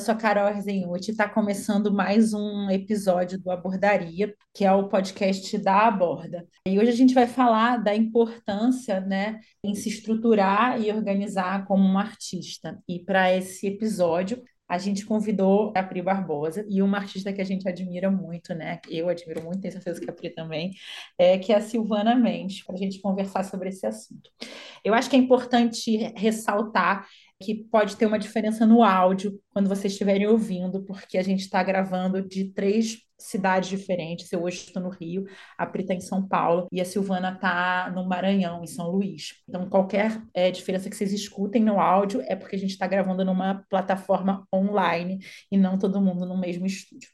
Sou a Carol Arzenhuti, está começando mais um episódio do Abordaria, que é o podcast da Aborda. E hoje a gente vai falar da importância né, em se estruturar e organizar como um artista. E para esse episódio, a gente convidou a Pri Barbosa e uma artista que a gente admira muito, né? Eu admiro muito, tenho certeza que a Pri também, é, que é a Silvana Mendes, para a gente conversar sobre esse assunto. Eu acho que é importante ressaltar que pode ter uma diferença no áudio quando vocês estiverem ouvindo, porque a gente está gravando de três cidades diferentes. Eu hoje estou no Rio, a Pri está em São Paulo e a Silvana está no Maranhão, em São Luís. Então, qualquer é, diferença que vocês escutem no áudio é porque a gente está gravando numa plataforma online e não todo mundo no mesmo estúdio.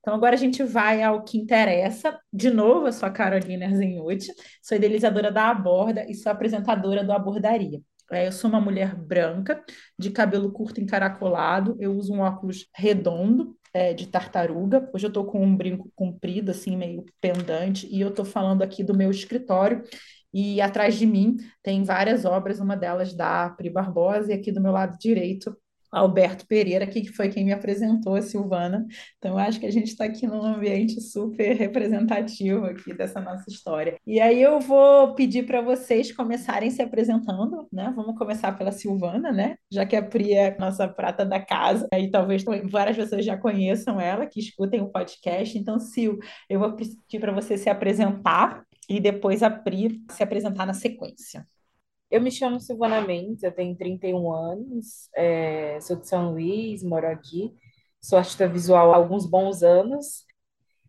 Então, agora a gente vai ao que interessa. De novo, eu sou a Carolina Erzenhuti, sou idealizadora da Aborda e sou apresentadora do Abordaria. É, eu sou uma mulher branca, de cabelo curto encaracolado, eu uso um óculos redondo, é, de tartaruga. Hoje eu estou com um brinco comprido, assim, meio pendante, e eu estou falando aqui do meu escritório. E atrás de mim tem várias obras, uma delas da Pri Barbosa, e aqui do meu lado direito Alberto Pereira, que foi quem me apresentou a Silvana. Então, acho que a gente está aqui num ambiente super representativo aqui dessa nossa história. E aí eu vou pedir para vocês começarem se apresentando, né? Vamos começar pela Silvana, né? Já que a Pri é nossa prata da casa, e talvez várias pessoas já conheçam ela, que escutem o podcast. Então, Sil, eu vou pedir para você se apresentar e depois a Pri se apresentar na sequência. Eu me chamo Silvana Mendes, eu tenho 31 anos, é, sou de São Luís, moro aqui, sou artista visual há alguns bons anos.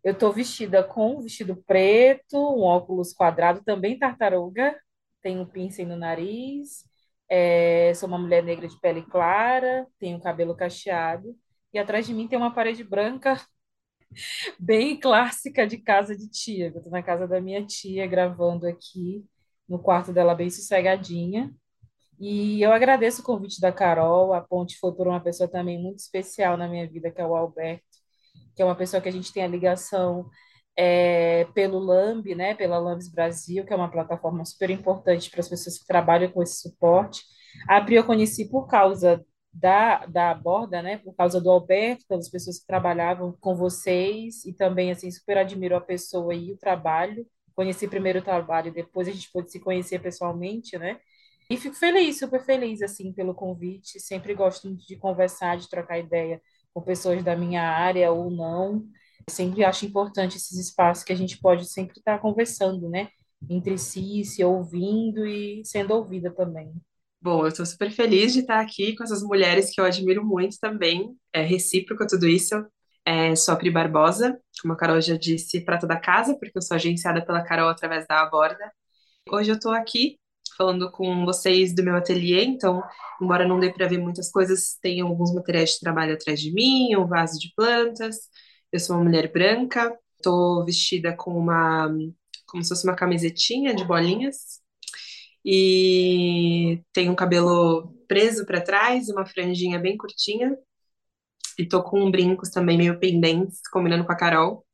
Eu estou vestida com um vestido preto, um óculos quadrado, também tartaruga, tenho um piercing no nariz, é, sou uma mulher negra de pele clara, tenho cabelo cacheado, e atrás de mim tem uma parede branca bem clássica de casa de tia. Estou na casa da minha tia gravando aqui no quarto dela bem sossegadinha. E eu agradeço o convite da Carol. A Ponte foi por uma pessoa também muito especial na minha vida, que é o Alberto, que é uma pessoa que a gente tem a ligação é, pelo LAMB, né, pela Lambs Brasil, que é uma plataforma super importante para as pessoas que trabalham com esse suporte. A Pri eu conheci por causa da, da borda, né, por causa do Alberto, pelas pessoas que trabalhavam com vocês, e também, assim, super admiro a pessoa e o trabalho conheci primeiro o trabalho, depois a gente pôde se conhecer pessoalmente, né? E fico feliz, super feliz, assim, pelo convite. Sempre gosto de conversar, de trocar ideia com pessoas da minha área ou não. Sempre acho importante esses espaços que a gente pode sempre estar conversando, né? Entre si, se ouvindo e sendo ouvida também. Bom, eu estou super feliz de estar aqui com essas mulheres que eu admiro muito também. É recíproco tudo isso. É, sou a Pri Barbosa, como a Carol já disse, prata da casa, porque eu sou agenciada pela Carol através da Aborda. Hoje eu estou aqui falando com vocês do meu ateliê, então, embora não dê para ver muitas coisas, tem alguns materiais de trabalho atrás de mim, um vaso de plantas. Eu sou uma mulher branca, estou vestida com uma, como se fosse uma camisetinha de bolinhas, e tenho um cabelo preso para trás, uma franjinha bem curtinha, e tô com brincos também meio pendentes, combinando com a Carol.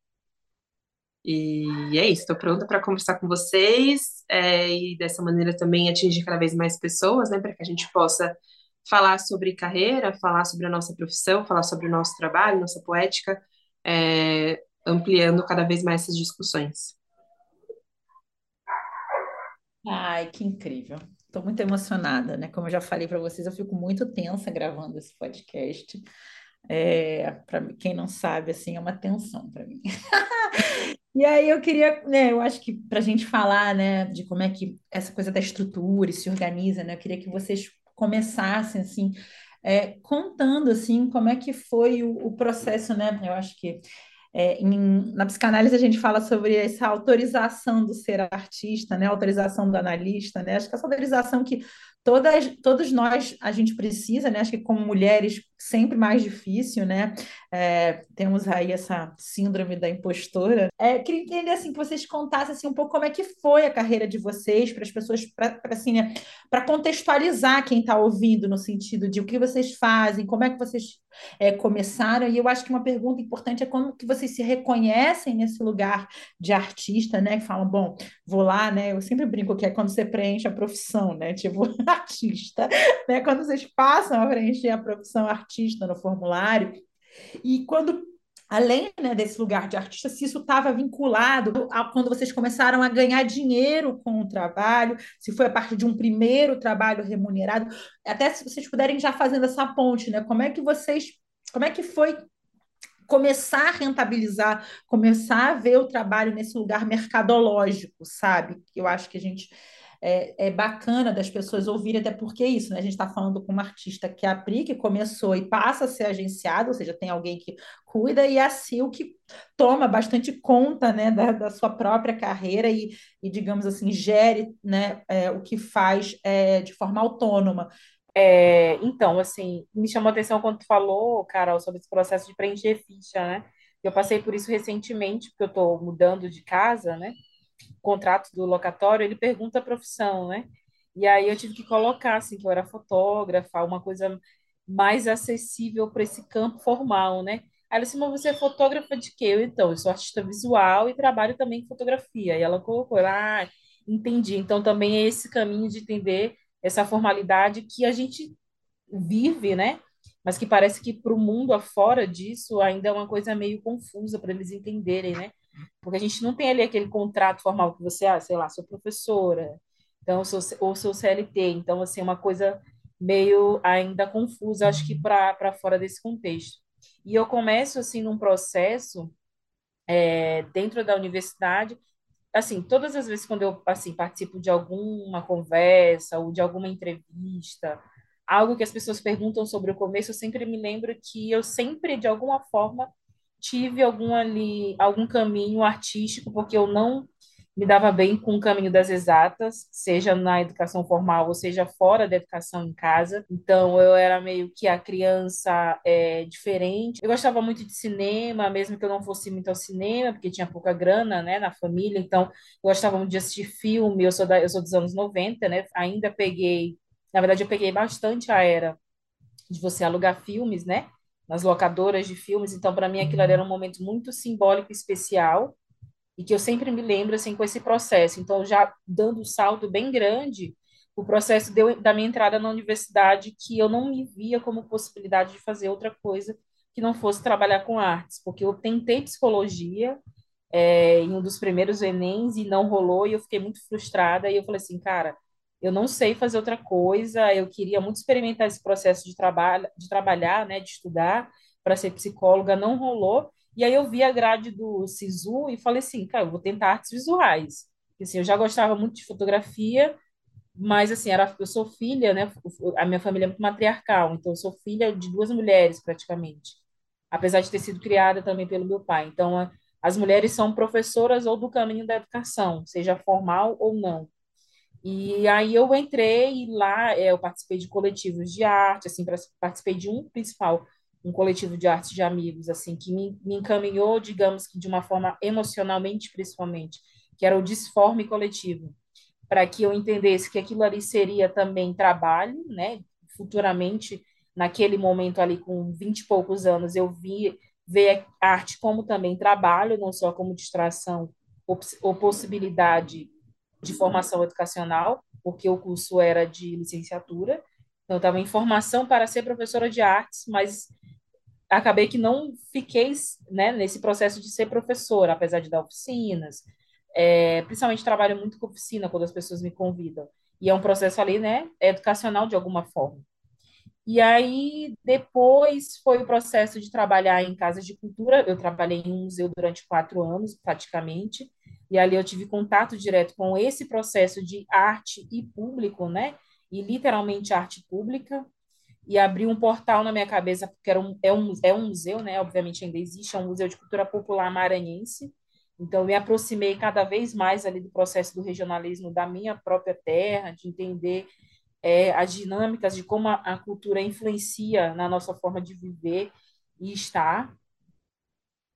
E é isso, estou pronta para conversar com vocês é, e dessa maneira também atingir cada vez mais pessoas, né, para que a gente possa falar sobre carreira, falar sobre a nossa profissão, falar sobre o nosso trabalho, nossa poética, é, ampliando cada vez mais essas discussões. Ai, que incrível. Estou muito emocionada, né? Como eu já falei para vocês, eu fico muito tensa gravando esse podcast. É, para quem não sabe, assim, é uma tensão para mim. E aí eu queria, né, eu acho que para a gente falar, né, de como é que essa coisa da estrutura se organiza, né, eu queria que vocês começassem, assim, é, contando, assim, como é que foi o, o processo, né, eu acho que é, em, na psicanálise a gente fala sobre essa autorização do ser artista, né, autorização do analista, né, acho que essa autorização que todas, todos nós a gente precisa, né? Acho que como mulheres sempre mais difícil, né? É, temos aí essa síndrome da impostora. É, queria entender assim que vocês contassem assim um pouco como é que foi a carreira de vocês para as pessoas, para assim, né? Para contextualizar quem está ouvindo no sentido de o que vocês fazem, como é que vocês é, começaram. E eu acho que uma pergunta importante é como que vocês se reconhecem nesse lugar de artista, né? Que falam, bom, vou lá, né? Eu sempre brinco que é quando você preenche a profissão, né? Tipo artista, né? Quando vocês passam a preencher a profissão artista no formulário, e quando além né, desse lugar de artista, se isso estava vinculado a quando vocês começaram a ganhar dinheiro com o trabalho, se foi a partir de um primeiro trabalho remunerado, até se vocês puderem já fazendo essa ponte, né? Como é que vocês, como é que foi começar a rentabilizar, começar a ver o trabalho nesse lugar mercadológico, sabe? Eu acho que a gente é, é, bacana das pessoas ouvirem, até porque é isso, né? A gente está falando com uma artista que é a Pri, que começou e passa a ser agenciada, ou seja, tem alguém que cuida, e a Sil, que toma bastante conta né, da, da sua própria carreira e, e, digamos assim, gere né, é, o que faz é, de forma autônoma. É, então, assim, me chamou a atenção quando tu falou, Carol, sobre esse processo de preencher ficha, né? Eu passei por isso recentemente, porque eu estou mudando de casa, né? Contrato do locatório, ele pergunta a profissão, né? E aí eu tive que colocar, assim, que eu era fotógrafa, uma coisa mais acessível para esse campo formal, né? Aí ela disse, mas você é fotógrafa de quê? Eu, então, eu sou artista visual e trabalho também com fotografia. E ela colocou, ah, entendi. Então, também é esse caminho de entender essa formalidade que a gente vive, né? Mas que parece que para o mundo afora disso ainda é uma coisa meio confusa para eles entenderem, né? Porque a gente não tem ali aquele contrato formal que você, ah, sei lá, sou professora, então, sou, ou sou CLT. Então, assim, uma coisa meio ainda confusa, acho que para fora desse contexto. E eu começo, assim, num processo é, dentro da universidade, assim, todas as vezes quando eu, assim, participo de alguma conversa ou de alguma entrevista, algo que as pessoas perguntam sobre o começo, eu sempre me lembro que eu sempre, de alguma forma, tive algum ali, algum caminho artístico, porque eu não me dava bem com o caminho das exatas, seja na educação formal ou seja fora da educação em casa. Então eu era meio que a criança é, diferente. Eu gostava muito de cinema, mesmo que eu não fosse muito ao cinema, porque tinha pouca grana, né, na família. Então eu gostava muito de assistir filme. Eu sou da, eu sou dos anos 90, né? Ainda peguei, na verdade eu peguei bastante a era de você alugar filmes, né? Nas locadoras de filmes. Então, para mim, aquilo era um momento muito simbólico e especial e que eu sempre me lembro assim com esse processo. Então, já dando um salto bem grande, o processo deu, da minha entrada na universidade que eu não me via como possibilidade de fazer outra coisa que não fosse trabalhar com artes, porque eu tentei psicologia é, em um dos primeiros Enems e não rolou e eu fiquei muito frustrada e eu falei assim, cara, eu não sei fazer outra coisa, eu queria muito experimentar esse processo de trabalho, de trabalhar, né, de estudar para ser psicóloga, não rolou. E aí eu vi a grade do Sisu e falei assim, cara, eu vou tentar artes visuais. Porque, assim, eu já gostava muito de fotografia, mas assim, era, eu sou filha, né, a minha família é muito matriarcal, então eu sou filha de duas mulheres praticamente. Apesar de ter sido criada também pelo meu pai. Então, as mulheres são professoras ou do caminho da educação, seja formal ou não. E aí eu entrei e lá é, eu participei de coletivos de arte, assim, participei de um principal, um coletivo de arte de amigos, assim, que me, me encaminhou, digamos que de uma forma emocionalmente, principalmente, que era o Disforme Coletivo, para que eu entendesse que aquilo ali seria também trabalho, né? Futuramente, naquele momento ali, com vinte e poucos anos, eu vi ver a arte como também trabalho, não só como distração ou, ou possibilidade de formação educacional, porque o curso era de licenciatura. Então, eu estava em formação para ser professora de artes, mas acabei que não fiquei né, nesse processo de ser professora, apesar de dar oficinas. É, principalmente trabalho muito com oficina quando as pessoas me convidam. E é um processo ali, né, educacional de alguma forma. E aí, depois foi o processo de trabalhar em casas de cultura. Eu trabalhei em um museu durante quatro anos, praticamente. E ali eu tive contato direto com esse processo de arte e público, né? E literalmente arte pública. E abri um portal na minha cabeça, porque era um, é, um, é um museu, né? Obviamente ainda existe, é um museu de cultura popular maranhense. Então, me aproximei cada vez mais ali do processo do regionalismo da minha própria terra, de entender é, as dinâmicas de como a, a cultura influencia na nossa forma de viver e estar.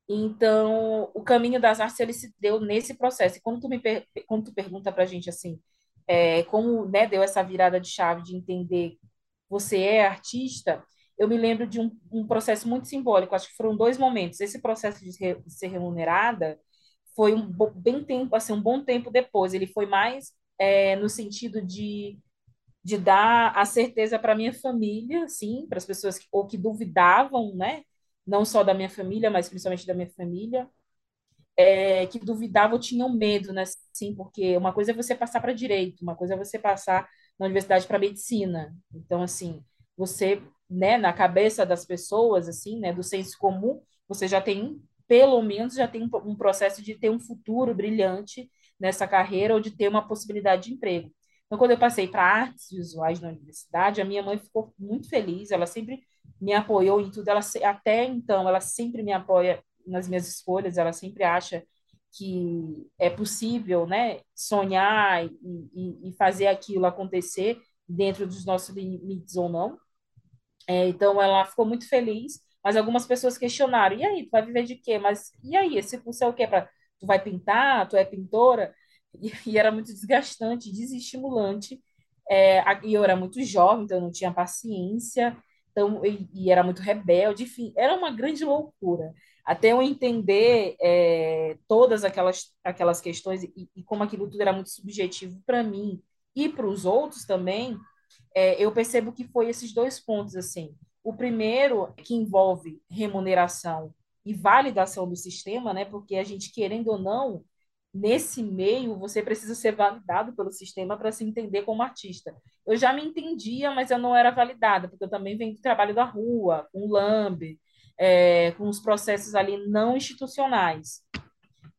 Então, o caminho das artes ele se deu nesse processo. E quando tu me quando tu pergunta para a gente assim, é, como né, deu essa virada de chave de entender você é artista, eu me lembro de um, um processo muito simbólico. Acho que foram dois momentos. Esse processo de, re de ser remunerada foi um bem tempo, assim, um bom tempo depois. Ele foi mais é, no sentido de de dar a certeza para minha família, sim, para as pessoas que, ou que duvidavam, né? Não só da minha família, mas principalmente da minha família, é, que duvidavam tinham medo, né? Sim, porque uma coisa é você passar para direito, uma coisa é você passar na universidade para medicina. Então, assim, você, né, na cabeça das pessoas, assim, né, do senso comum, você já tem, pelo menos, já tem um, processo de ter um futuro brilhante nessa carreira ou de ter uma possibilidade de emprego. Então, quando eu passei para artes visuais na universidade, a minha mãe ficou muito feliz, ela sempre me apoiou em tudo, ela até então, ela sempre me apoia nas minhas escolhas, ela sempre acha que é possível, né, sonhar e, e, e fazer aquilo acontecer dentro dos nossos limites ou não. É, então, ela ficou muito feliz, mas algumas pessoas questionaram, e aí, tu vai viver de quê? Mas, e aí, esse curso é o quê? Pra, tu vai pintar? Tu é pintora? E, e era muito desgastante, desestimulante, é, e eu era muito jovem, então eu não tinha paciência, e, e era muito rebelde, enfim, era uma grande loucura até eu entender é, todas aquelas, aquelas questões e, e, como aquilo tudo era muito subjetivo para mim e para os outros também, é, eu percebo que foi esses dois pontos assim. O primeiro que envolve remuneração e validação do sistema, né? Porque a gente querendo ou não nesse meio você precisa ser validado pelo sistema para se entender como artista. Eu já me entendia, mas eu não era validada, porque eu também venho do trabalho da rua, com Lambe, é, com os processos ali não institucionais.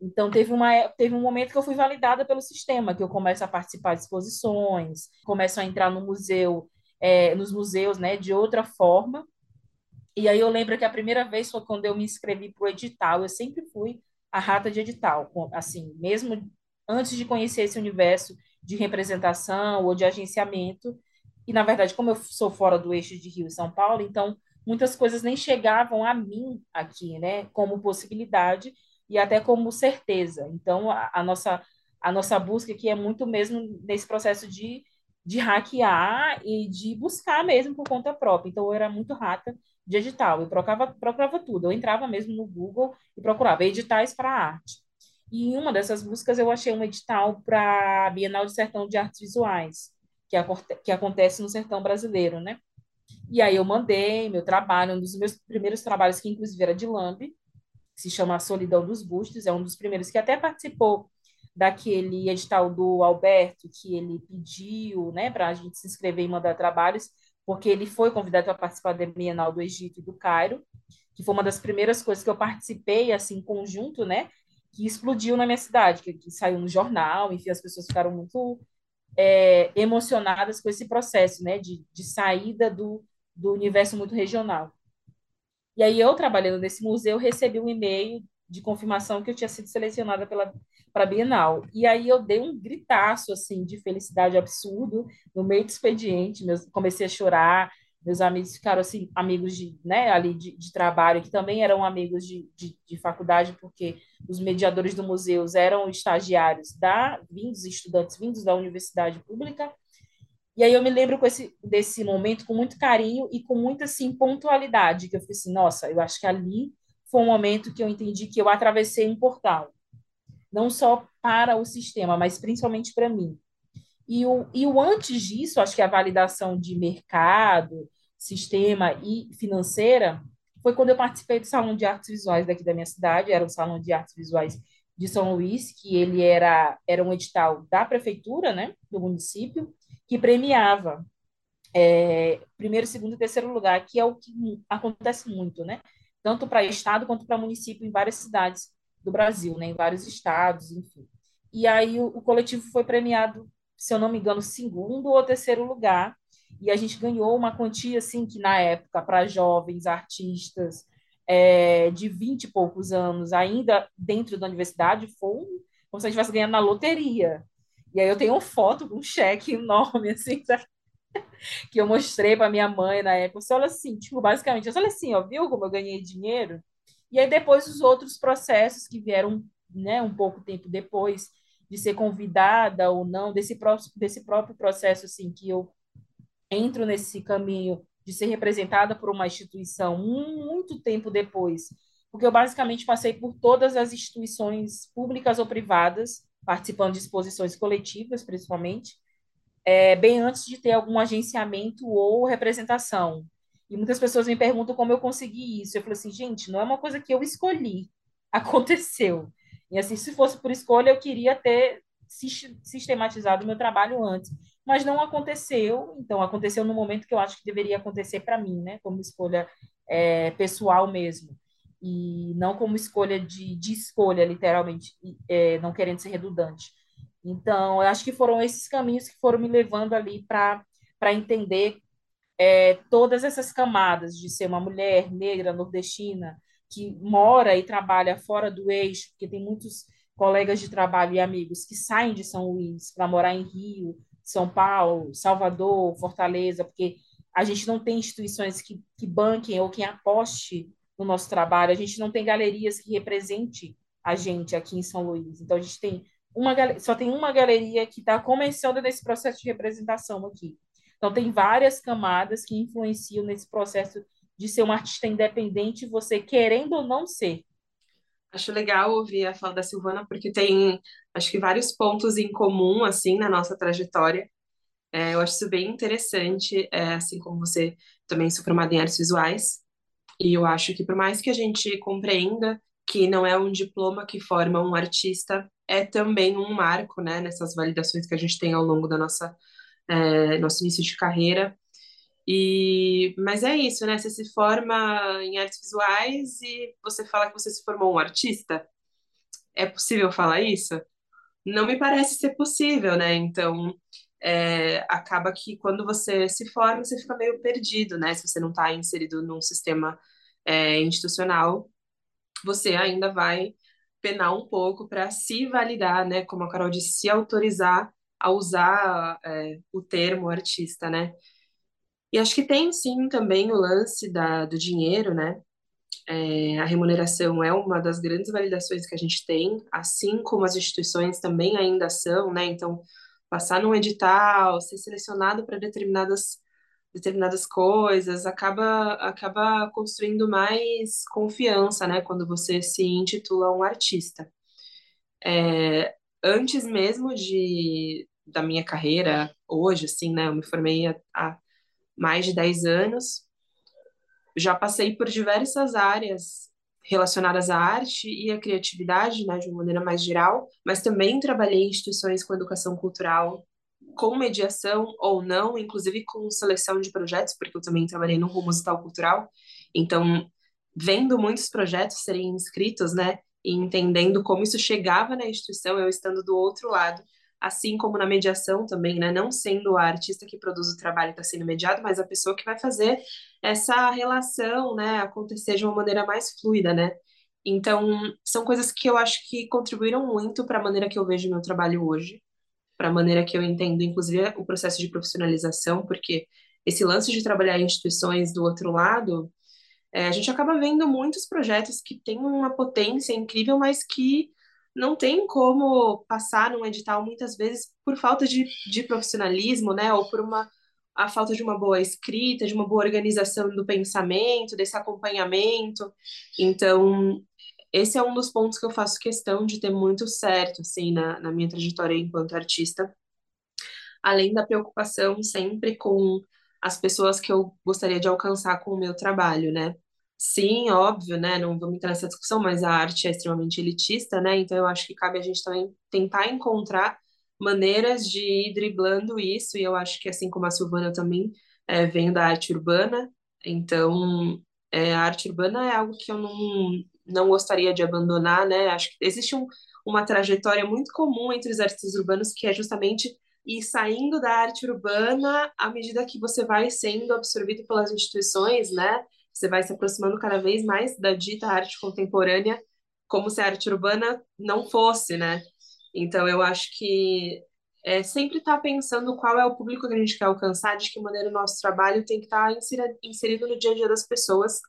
Então, teve, uma, teve um momento que eu fui validada pelo sistema, que eu começo a participar de exposições, começo a entrar no museu, é, nos museus né, de outra forma. E aí eu lembro que a primeira vez foi quando eu me inscrevi para o edital. Eu sempre fui a rata de edital, assim, mesmo antes de conhecer esse universo de representação ou de agenciamento. E, na verdade, como eu sou fora do eixo de Rio e São Paulo, então muitas coisas nem chegavam a mim aqui, né, como possibilidade e até como certeza. Então, a, a nossa a nossa busca aqui é muito mesmo nesse processo de, de hackear e de buscar mesmo por conta própria. Então, eu era muito rata de edital, eu procurava, procurava tudo. Eu entrava mesmo no Google e procurava editais para arte. E em uma dessas buscas eu achei um edital para a Bienal de Sertão de Artes Visuais, que, que acontece no sertão brasileiro, né? E aí eu mandei meu trabalho, um dos meus primeiros trabalhos, que inclusive era de Lambe, se chama Solidão dos Bustos, é um dos primeiros que até participou daquele edital do Alberto, que ele pediu né, para a gente se inscrever e mandar trabalhos, porque ele foi convidado para participar da Bienal do Egito e do Cairo, que foi uma das primeiras coisas que eu participei, assim, em conjunto, né, que explodiu na minha cidade, que, que saiu no jornal, enfim, as pessoas ficaram muito é, emocionadas com esse processo, né, de, de saída do, do universo muito regional. E aí eu, trabalhando nesse museu, recebi um e-mail de confirmação que eu tinha sido selecionada pela para Bienal. E aí eu dei um gritaço assim de felicidade absurdo no meio do expediente, meus, comecei a chorar, meus amigos ficaram assim amigos de, né, ali de, de trabalho que também eram amigos de, de, de, faculdade porque os mediadores do museu eram estagiários da vindos estudantes vindos da universidade pública e aí eu me lembro esse, desse momento com muito carinho e com muita assim, pontualidade, que eu fiquei assim, nossa, eu acho que ali foi um momento que eu entendi que eu atravessei um portal. Não só para o sistema, mas principalmente para mim. E o, e o antes disso, acho que a validação de mercado, sistema e financeira, foi quando eu participei do Salão de Artes Visuais daqui da minha cidade, era o Salão de Artes Visuais de São Luís, que ele era, era um edital da prefeitura, né, do município, que premiava é, primeiro, segundo e terceiro lugar, que é o que acontece muito, né? Tanto para estado quanto para município em várias cidades do Brasil, né? Em vários estados, enfim. E aí o, o coletivo foi premiado, se eu não me engano, segundo ou terceiro lugar. E a gente ganhou uma quantia, assim, que na época, para jovens artistas é, de vinte e poucos anos, ainda dentro da universidade, foi como se a gente estivesse ganhando na loteria. E aí eu tenho uma foto com um cheque enorme, assim, sabe? que eu mostrei para minha mãe na época. Você olha assim, tipo, basicamente, olha assim, ó, viu como eu ganhei dinheiro? E aí depois os outros processos que vieram, né, um pouco tempo depois de ser convidada ou não, desse, desse próprio processo, assim, que eu entro nesse caminho de ser representada por uma instituição muito tempo depois, porque eu basicamente passei por todas as instituições públicas ou privadas participando de exposições coletivas, principalmente, é, bem antes de ter algum agenciamento ou representação. E muitas pessoas me perguntam como eu consegui isso. Eu falo assim, gente, não é uma coisa que eu escolhi, aconteceu. E assim, se fosse por escolha, eu queria ter sistematizado o meu trabalho antes, mas não aconteceu. Então, aconteceu no momento que eu acho que deveria acontecer para mim, né, como escolha é, pessoal mesmo, e não como escolha de, de escolha, literalmente, é, não querendo ser redundante. Então, eu acho que foram esses caminhos que foram me levando ali para entender é, todas essas camadas de ser uma mulher negra, nordestina, que mora e trabalha fora do eixo, porque tem muitos colegas de trabalho e amigos que saem de São Luís para morar em Rio, São Paulo, Salvador, Fortaleza, porque a gente não tem instituições que, que banquem ou que aposte no nosso trabalho, a gente não tem galerias que represente a gente aqui em São Luís. Então, a gente tem uma só tem uma galeria que está começando nesse processo de representação aqui. Então, tem várias camadas que influenciam nesse processo de ser um artista independente, você querendo ou não ser. Acho legal ouvir a fala da Silvana, porque tem, acho que, vários pontos em comum, assim, na nossa trajetória. É, eu acho isso bem interessante, é, assim como você também sou formada em artes visuais. E eu acho que, por mais que a gente compreenda que não é um diploma que forma um artista, é também um marco, né, nessas validações que a gente tem ao longo da nossa é, nosso início de carreira. E, mas é isso, né? Você se forma em artes visuais e você fala que você se formou um artista. É possível falar isso? Não me parece ser possível, né? Então, é, acaba que quando você se forma, você fica meio perdido, né? Se você não está inserido num sistema é, institucional, você ainda vai penar um pouco para se validar, né? Como a Carol disse, se autorizar a usar é, o termo artista, né? E acho que tem sim também o lance da, do dinheiro, né? É, a remuneração é uma das grandes validações que a gente tem, assim como as instituições também ainda são, né? Então, passar num edital, ser selecionado para determinadas determinadas coisas, acaba acaba construindo mais confiança, né, quando você se intitula um artista. É, antes mesmo de da minha carreira, hoje, assim, né, eu me formei há mais de 10 anos. Já passei por diversas áreas relacionadas à arte e à criatividade, né, de uma maneira mais geral, mas também trabalhei em instituições com educação cultural, com mediação ou não, inclusive com seleção de projetos, porque eu também trabalhei no rumo musical cultural. Então, vendo muitos projetos serem inscritos, né, e entendendo como isso chegava na instituição, eu estando do outro lado, assim como na mediação também, né? Não sendo a artista que produz o trabalho que está sendo mediado, mas a pessoa que vai fazer essa relação, né, acontecer de uma maneira mais fluida, né? Então, são coisas que eu acho que contribuíram muito para a maneira que eu vejo meu trabalho hoje, para a maneira que eu entendo, inclusive, o processo de profissionalização, porque esse lance de trabalhar em instituições do outro lado, é, a gente acaba vendo muitos projetos que têm uma potência incrível, mas que não tem como passar num edital muitas vezes por falta de, de profissionalismo, né, ou por uma a falta de uma boa escrita, de uma boa organização do pensamento, desse acompanhamento. Então, esse é um dos pontos que eu faço questão de ter muito certo, assim, na, na minha trajetória enquanto artista. Além da preocupação sempre com as pessoas que eu gostaria de alcançar com o meu trabalho, né? Sim, óbvio, né? Não vamos entrar nessa discussão, mas a arte é extremamente elitista, né? Então eu acho que cabe a gente também tentar encontrar maneiras de ir driblando isso, e eu acho que assim como a Silvana também é, vem da arte urbana, então é, a arte urbana é algo que eu não, não gostaria de abandonar, né? Acho que existe um, uma trajetória muito comum entre os artistas urbanos que é justamente ir saindo da arte urbana à medida que você vai sendo absorvido pelas instituições, né? Você vai se aproximando cada vez mais da dita arte contemporânea, como se a arte urbana não fosse, né? Então, eu acho que é sempre estar tá pensando qual é o público que a gente quer alcançar, de que maneira o nosso trabalho tem que estar tá inserido no dia a dia das pessoas.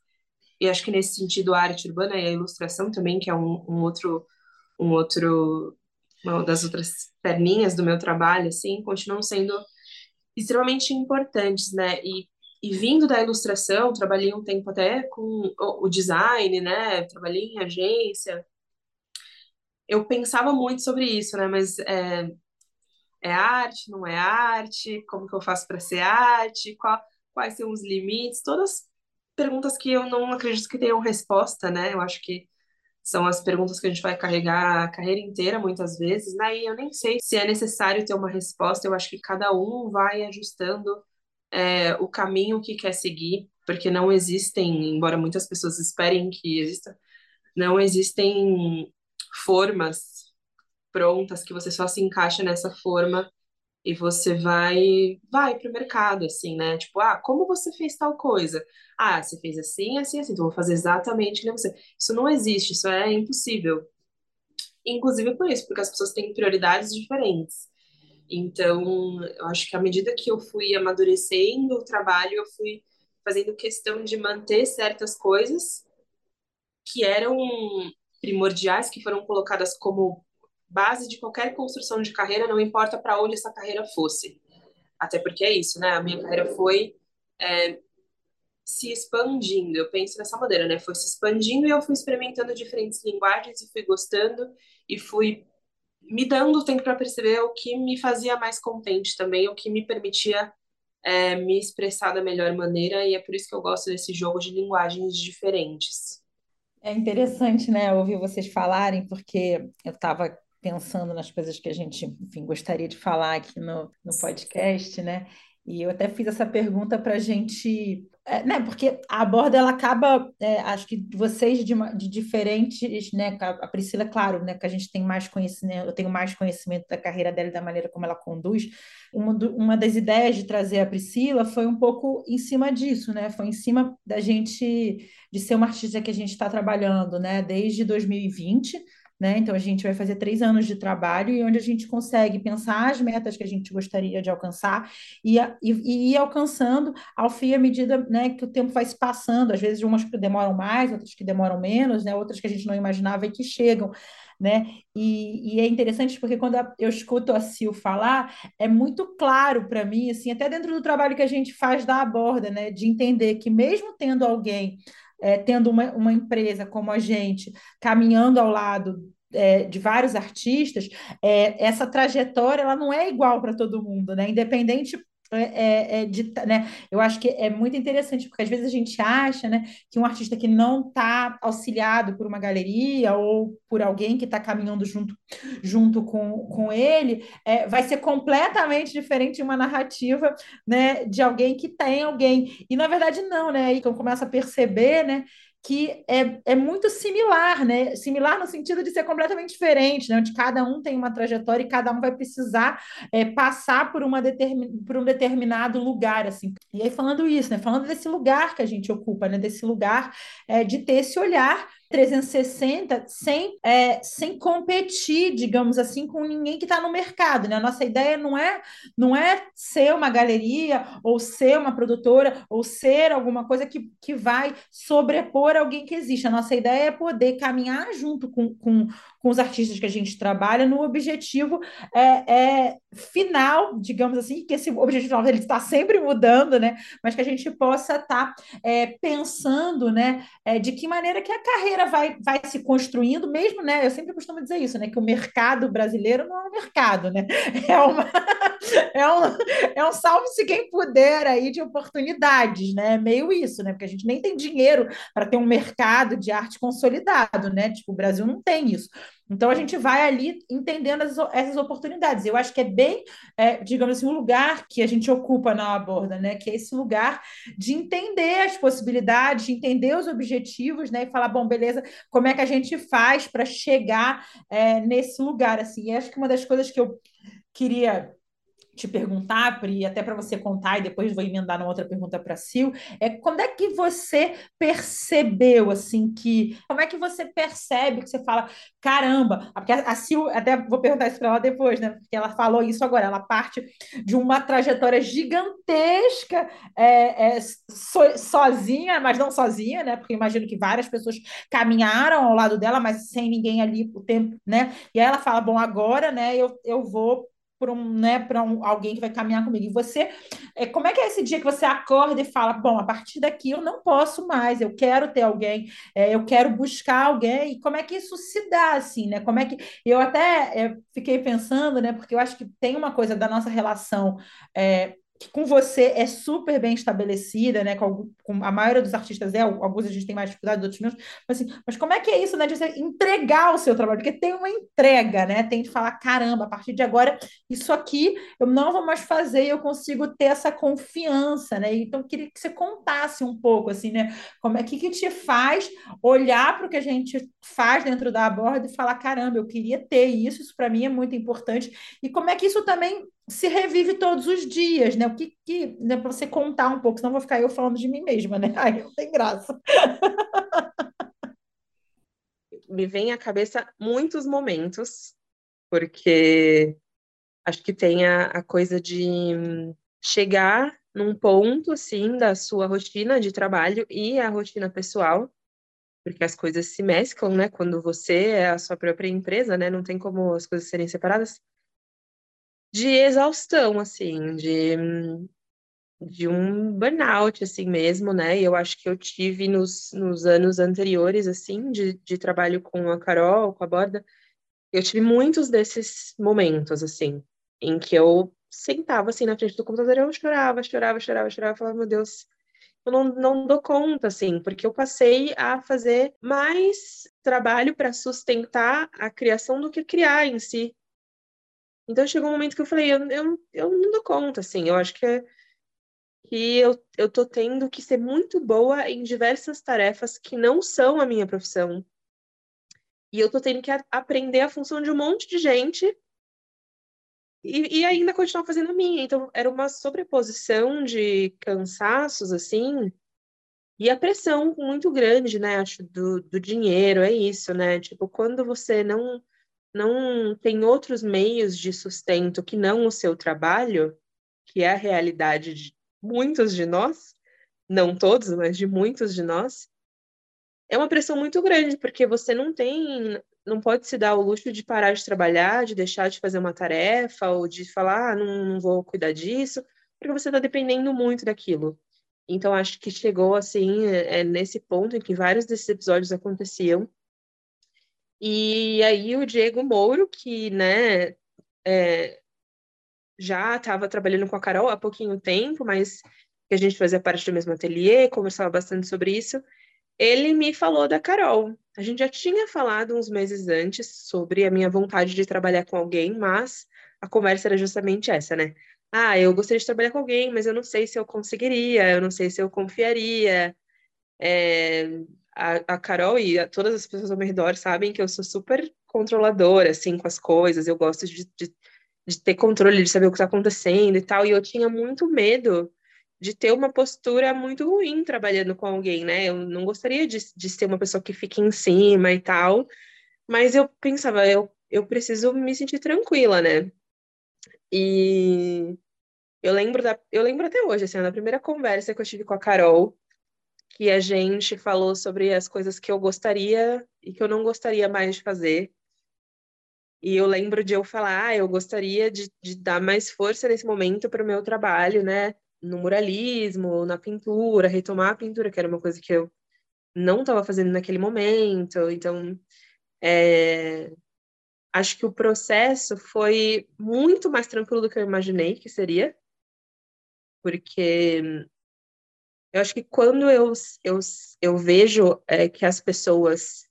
E acho que nesse sentido a arte urbana e a ilustração também, que é um, um outro, um outro, uma das outras perninhas do meu trabalho, assim, continuam sendo extremamente importantes, né? E e vindo da ilustração, trabalhei um tempo até com o design, né? Trabalhei em agência. Eu pensava muito sobre isso, né? Mas é, é arte, não é arte, como que eu faço para ser arte, qual, quais são os limites, todas perguntas que eu não acredito que tenham resposta, né? Eu acho que são as perguntas que a gente vai carregar a carreira inteira, muitas vezes, né? E eu nem sei se é necessário ter uma resposta, eu acho que cada um vai ajustando é, o caminho que quer seguir, porque não existem, embora muitas pessoas esperem que exista, não existem formas prontas que você só se encaixa nessa forma e você vai vai para o mercado assim, né? Tipo, ah, como você fez tal coisa? Ah, você fez assim, assim, assim, então vou fazer exatamente que você. Isso não existe, isso é impossível. Inclusive por isso, porque as pessoas têm prioridades diferentes. Então, eu acho que à medida que eu fui amadurecendo o trabalho, eu fui fazendo questão de manter certas coisas que eram primordiais, que foram colocadas como base de qualquer construção de carreira, não importa para onde essa carreira fosse. Até porque é isso, né? A minha carreira foi é, se expandindo. Eu penso dessa maneira, né? Foi se expandindo e eu fui experimentando diferentes linguagens e fui gostando e fui me dando tempo para perceber o que me fazia mais contente também, o que me permitia é, me expressar da melhor maneira e é por isso que eu gosto desse jogo de linguagens diferentes. É interessante, né, ouvir vocês falarem, porque eu estava pensando nas coisas que a gente, enfim, gostaria de falar aqui no, no podcast, né? E eu até fiz essa pergunta para a gente, é, né? Porque a borda ela acaba, é, acho que vocês de, de, diferentes, né? A Priscila, claro, né? Que a gente tem mais conhecimento, eu tenho mais conhecimento da carreira dela e da maneira como ela conduz. Uma, do, uma das ideias de trazer a Priscila foi um pouco em cima disso, né? Foi em cima da gente de ser uma artista que a gente está trabalhando, né? Desde 2020 né? Então, a gente vai fazer três anos de trabalho e onde a gente consegue pensar as metas que a gente gostaria de alcançar e, e, e ir alcançando ao fim à medida né, que o tempo vai se passando. Às vezes, umas que demoram mais, outras que demoram menos, né? outras que a gente não imaginava e que chegam. Né? E, e, é interessante porque quando eu escuto a Sil falar, é muito claro para mim, assim, até dentro do trabalho que a gente faz da aborda, né? De entender que mesmo tendo alguém é, tendo uma, uma empresa como a gente caminhando ao lado é, de vários artistas, é, essa trajetória ela não é igual para todo mundo, né? Independente é, é, é, de, né? Eu acho que é muito interessante, porque às vezes a gente acha né, que um artista que não está auxiliado por uma galeria ou por alguém que está caminhando junto, junto com, com ele, é, vai ser completamente diferente de uma narrativa né, de alguém que tem alguém. E na verdade, não, né? Então começa a perceber né, que é, é muito similar, né? Similar no sentido de ser completamente diferente, né? Onde cada um tem uma trajetória e cada um vai precisar é, passar por, uma determin, por um determinado lugar, assim. E aí, falando isso, né? Falando desse lugar que a gente ocupa, né? Desse lugar é, de ter esse olhar 360 sem, é, sem competir, digamos assim, com ninguém que está no mercado. Né? A nossa ideia não é, não é ser uma galeria, ou ser uma produtora, ou ser alguma coisa que, que vai sobrepor alguém que existe. A nossa ideia é poder caminhar junto com, com, com os artistas que a gente trabalha no objetivo é, é final, digamos assim, que esse objetivo final ele está sempre mudando, né? Mas que a gente possa estar tá, é, pensando, né, é, de que maneira que a carreira vai, vai se construindo, mesmo, né? Eu sempre costumo dizer isso, né? Que o mercado brasileiro não é um mercado, né? É, uma, é um, é um salve-se quem puder aí de oportunidades, né? É meio isso, né? Porque a gente nem tem dinheiro para ter um mercado de arte consolidado, né? Tipo, o Brasil não tem isso. Então a gente vai ali entendendo as, essas oportunidades. Eu acho que é bem, é, digamos assim, um lugar que a gente ocupa na aborda, né? Que é esse lugar de entender as possibilidades, de entender os objetivos, né? E falar, bom, beleza, como é que a gente faz para chegar é, nesse lugar? Assim, e acho que uma das coisas que eu queria te perguntar, Pri, até para você contar, e depois vou emendar uma outra pergunta para a Sil, é quando é que você percebeu, assim, que... Como é que você percebe que você fala, caramba, porque a Sil, até vou perguntar isso para ela depois, né? Porque ela falou isso agora, ela parte de uma trajetória gigantesca, é, é, so, sozinha, mas não sozinha, né? Porque imagino que várias pessoas caminharam ao lado dela, mas sem ninguém ali o tempo, né? E aí ela fala, bom, agora, né, eu, eu vou para um, né, para um, alguém que vai caminhar comigo. E você, é, como é que é esse dia que você acorda e fala, bom, a partir daqui eu não posso mais, eu quero ter alguém, é, eu quero buscar alguém. E como é que isso se dá, assim, né? Como é que eu até é, fiquei pensando, né? Porque eu acho que tem uma coisa da nossa relação é, que com você é super bem estabelecida, né? Com, com, a maioria dos artistas é, alguns a gente tem mais dificuldade, outros menos. Mas, assim, mas como é que é isso, né? De você entregar o seu trabalho? Porque tem uma entrega, né? Tem de falar, caramba, a partir de agora, isso aqui eu não vou mais fazer e eu consigo ter essa confiança, né? Então, eu queria que você contasse um pouco, assim, né? Como é que, que te faz olhar para o que a gente faz dentro da borda e falar, caramba, eu queria ter isso, isso para mim é muito importante. E como é que isso também se revive todos os dias, né? O que, que né, para você contar um pouco, senão vou ficar eu falando de mim mesma, né? Aí não tem graça. Me vem à cabeça muitos momentos, porque acho que tem a, a coisa de chegar num ponto assim da sua rotina de trabalho e a rotina pessoal, porque as coisas se mesclam, né? Quando você é a sua própria empresa, né? Não tem como as coisas serem separadas de exaustão, assim, de, de um burnout, assim mesmo, né? E eu acho que eu tive nos, nos anos anteriores, assim, de, de trabalho com a Carol, com a Borda, eu tive muitos desses momentos, assim, em que eu sentava, assim, na frente do computador eu chorava, chorava, chorava, chorava, falava, meu Deus, eu não, não dou conta, assim, porque eu passei a fazer mais trabalho para sustentar a criação do que criar em si. Então chegou um momento que eu falei, eu, eu, eu não dou conta, assim, eu acho que, é, que eu, eu tô tendo que ser muito boa em diversas tarefas que não são a minha profissão. E eu tô tendo que a, aprender a função de um monte de gente e, e ainda continuar fazendo a minha. Então era uma sobreposição de cansaços, assim, e a pressão muito grande, né? Acho, do, do dinheiro, é isso, né? Tipo, quando você não não tem outros meios de sustento que não o seu trabalho, que é a realidade de muitos de nós, não todos, mas de muitos de nós, é uma pressão muito grande, porque você não tem, não pode se dar o luxo de parar de trabalhar, de deixar de fazer uma tarefa, ou de falar, ah, não, não vou cuidar disso, porque você está dependendo muito daquilo. Então, acho que chegou, assim, é, é nesse ponto em que vários desses episódios aconteciam, e aí o Diego Mouro, que, né, é, já estava trabalhando com a Carol há pouquinho tempo, mas que a gente fazia parte do mesmo ateliê, conversava bastante sobre isso, ele me falou da Carol. A gente já tinha falado uns meses antes sobre a minha vontade de trabalhar com alguém, mas a conversa era justamente essa, né? Ah, eu gostaria de trabalhar com alguém, mas eu não sei se eu conseguiria, eu não sei se eu confiaria. É, a, a Carol e a, todas as pessoas ao meu redor sabem que eu sou super controladora, assim, com as coisas. Eu gosto de, de, de ter controle, de saber o que está acontecendo e tal. E eu tinha muito medo de ter uma postura muito ruim trabalhando com alguém, né? Eu não gostaria de, de ser uma pessoa que fique em cima e tal. Mas eu pensava, eu, eu preciso me sentir tranquila, né? E eu lembro, da, eu lembro até hoje, assim, na primeira conversa que eu tive com a Carol, que a gente falou sobre as coisas que eu gostaria e que eu não gostaria mais de fazer. E eu lembro de eu falar, ah, eu gostaria de, de dar mais força nesse momento para o meu trabalho, né? No muralismo, na pintura, retomar a pintura, que era uma coisa que eu não estava fazendo naquele momento. Então, é... acho que o processo foi muito mais tranquilo do que eu imaginei que seria, porque eu acho que quando eu, eu, eu vejo é, que as pessoas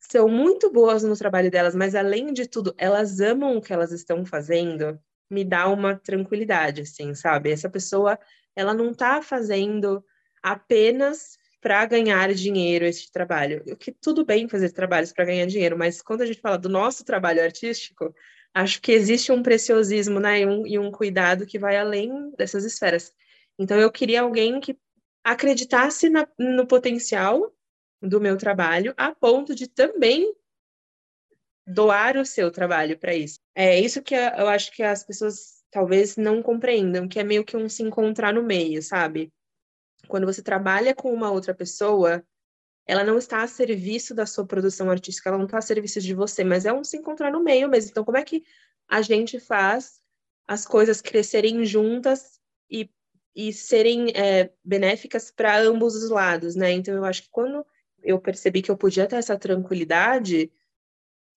são muito boas no trabalho delas, mas além de tudo, elas amam o que elas estão fazendo, me dá uma tranquilidade, assim, sabe? Essa pessoa, ela não está fazendo apenas para ganhar dinheiro esse trabalho. O que tudo bem fazer trabalhos para ganhar dinheiro, mas quando a gente fala do nosso trabalho artístico, acho que existe um preciosismo né, e, um, e um cuidado que vai além dessas esferas. Então, eu queria alguém que acreditasse na, no potencial do meu trabalho, a ponto de também doar o seu trabalho para isso. É isso que eu acho que as pessoas talvez não compreendam, que é meio que um se encontrar no meio, sabe? Quando você trabalha com uma outra pessoa, ela não está a serviço da sua produção artística, ela não está a serviço de você, mas é um se encontrar no meio mesmo. Então, como é que a gente faz as coisas crescerem juntas e, e serem é, benéficas para ambos os lados, né? Então, eu acho que quando eu percebi que eu podia ter essa tranquilidade,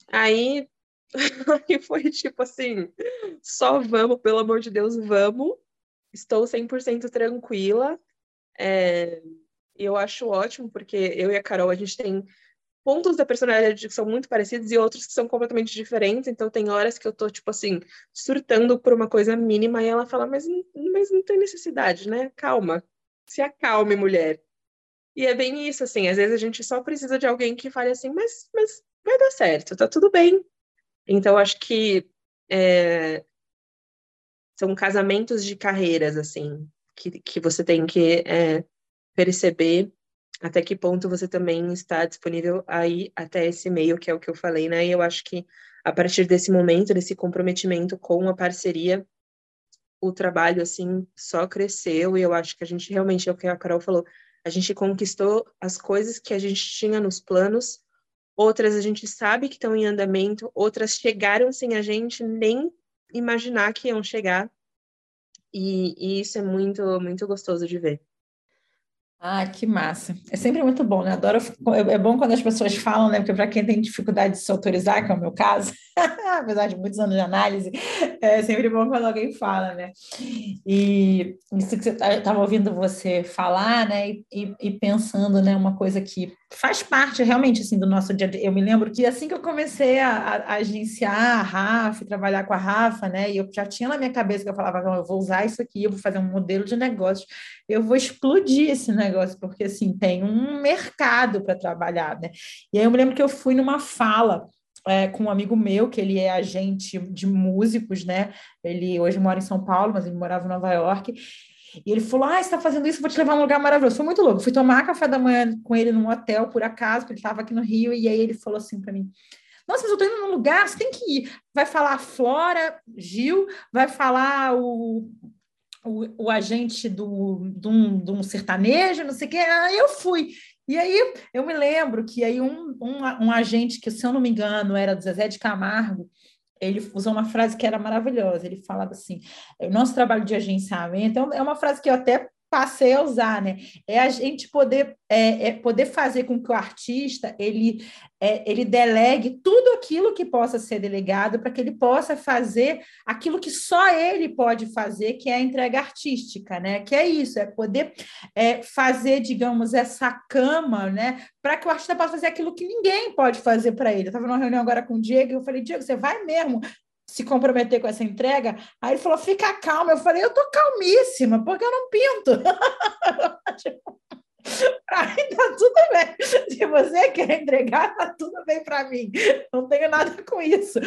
aí, aí foi tipo assim, só vamos, pelo amor de Deus, vamos. Estou 100% tranquila. É, eu acho ótimo, porque eu e a Carol, a gente tem pontos da personalidade que são muito parecidos e outros que são completamente diferentes. Então, tem horas que eu tô, tipo assim, surtando por uma coisa mínima e ela fala, mas, mas não tem necessidade, né? Calma. Se acalme, mulher. E é bem isso, assim, às vezes a gente só precisa de alguém que fale assim, mas, mas vai dar certo, tá tudo bem. Então, acho que é, são casamentos de carreiras, assim, que, que você tem que é, perceber até que ponto você também está disponível aí até esse meio, que é o que eu falei, né? E eu acho que a partir desse momento, desse comprometimento com a parceria, o trabalho, assim, só cresceu e eu acho que a gente realmente, é o que a Carol falou, a gente conquistou as coisas que a gente tinha nos planos, outras a gente sabe que estão em andamento, outras chegaram sem a gente nem imaginar que iam chegar, e, e isso é muito, muito gostoso de ver. Ah, que massa. É sempre muito bom, né? Adoro. É bom quando as pessoas falam, né? Porque para quem tem dificuldade de se autorizar, que é o meu caso, apesar de muitos anos de análise, é sempre bom quando alguém fala, né? E isso que você estava tá, ouvindo você falar, né? E, e, pensando, né? Uma coisa que faz parte realmente assim do nosso dia a. Eu me lembro que assim que eu comecei a, a, agenciar a Rafa, trabalhar com a Rafa, né? E eu já tinha na minha cabeça que eu falava, eu vou usar isso aqui, eu vou fazer um modelo de negócio, eu vou explodir esse negócio, porque assim tem um mercado para trabalhar, né? E aí eu me lembro que eu fui numa fala é, com um amigo meu, que ele é agente de músicos, né? Ele hoje mora em São Paulo, mas ele morava em Nova York. E ele falou: Ah, você está fazendo isso, vou te levar num lugar maravilhoso. Foi muito louco. Fui tomar café da manhã com ele num hotel, por acaso, porque ele estava aqui no Rio, e aí ele falou assim para mim: Nossa, mas eu estou indo num lugar, você tem que ir. Vai falar a Flora Gil, vai falar o, o, o agente do, de, um, um sertanejo, não sei o quê. Aí eu fui. E aí eu me lembro que aí um, um, um agente, que se eu não me engano era do Zezé de Camargo, ele usou uma frase que era maravilhosa. Ele falava assim: o nosso trabalho de agenciamento é uma frase que eu até passei a usar, né? É a gente poder, é, é poder fazer com que o artista ele, é, ele delegue tudo aquilo que possa ser delegado para que ele possa fazer aquilo que só ele pode fazer, que é a entrega artística, né? Que é isso, é poder é, fazer, digamos, essa cama, né? Para que o artista possa fazer aquilo que ninguém pode fazer para ele. Eu estava numa reunião agora com o Diego e eu falei, Diego, você vai mesmo se comprometer com essa entrega. Aí ele falou: fica calma. Eu falei: eu tô calmíssima, porque eu não pinto. Aí tá tudo bem. Se você quer entregar, tá tudo bem para mim. Não tenho nada com isso.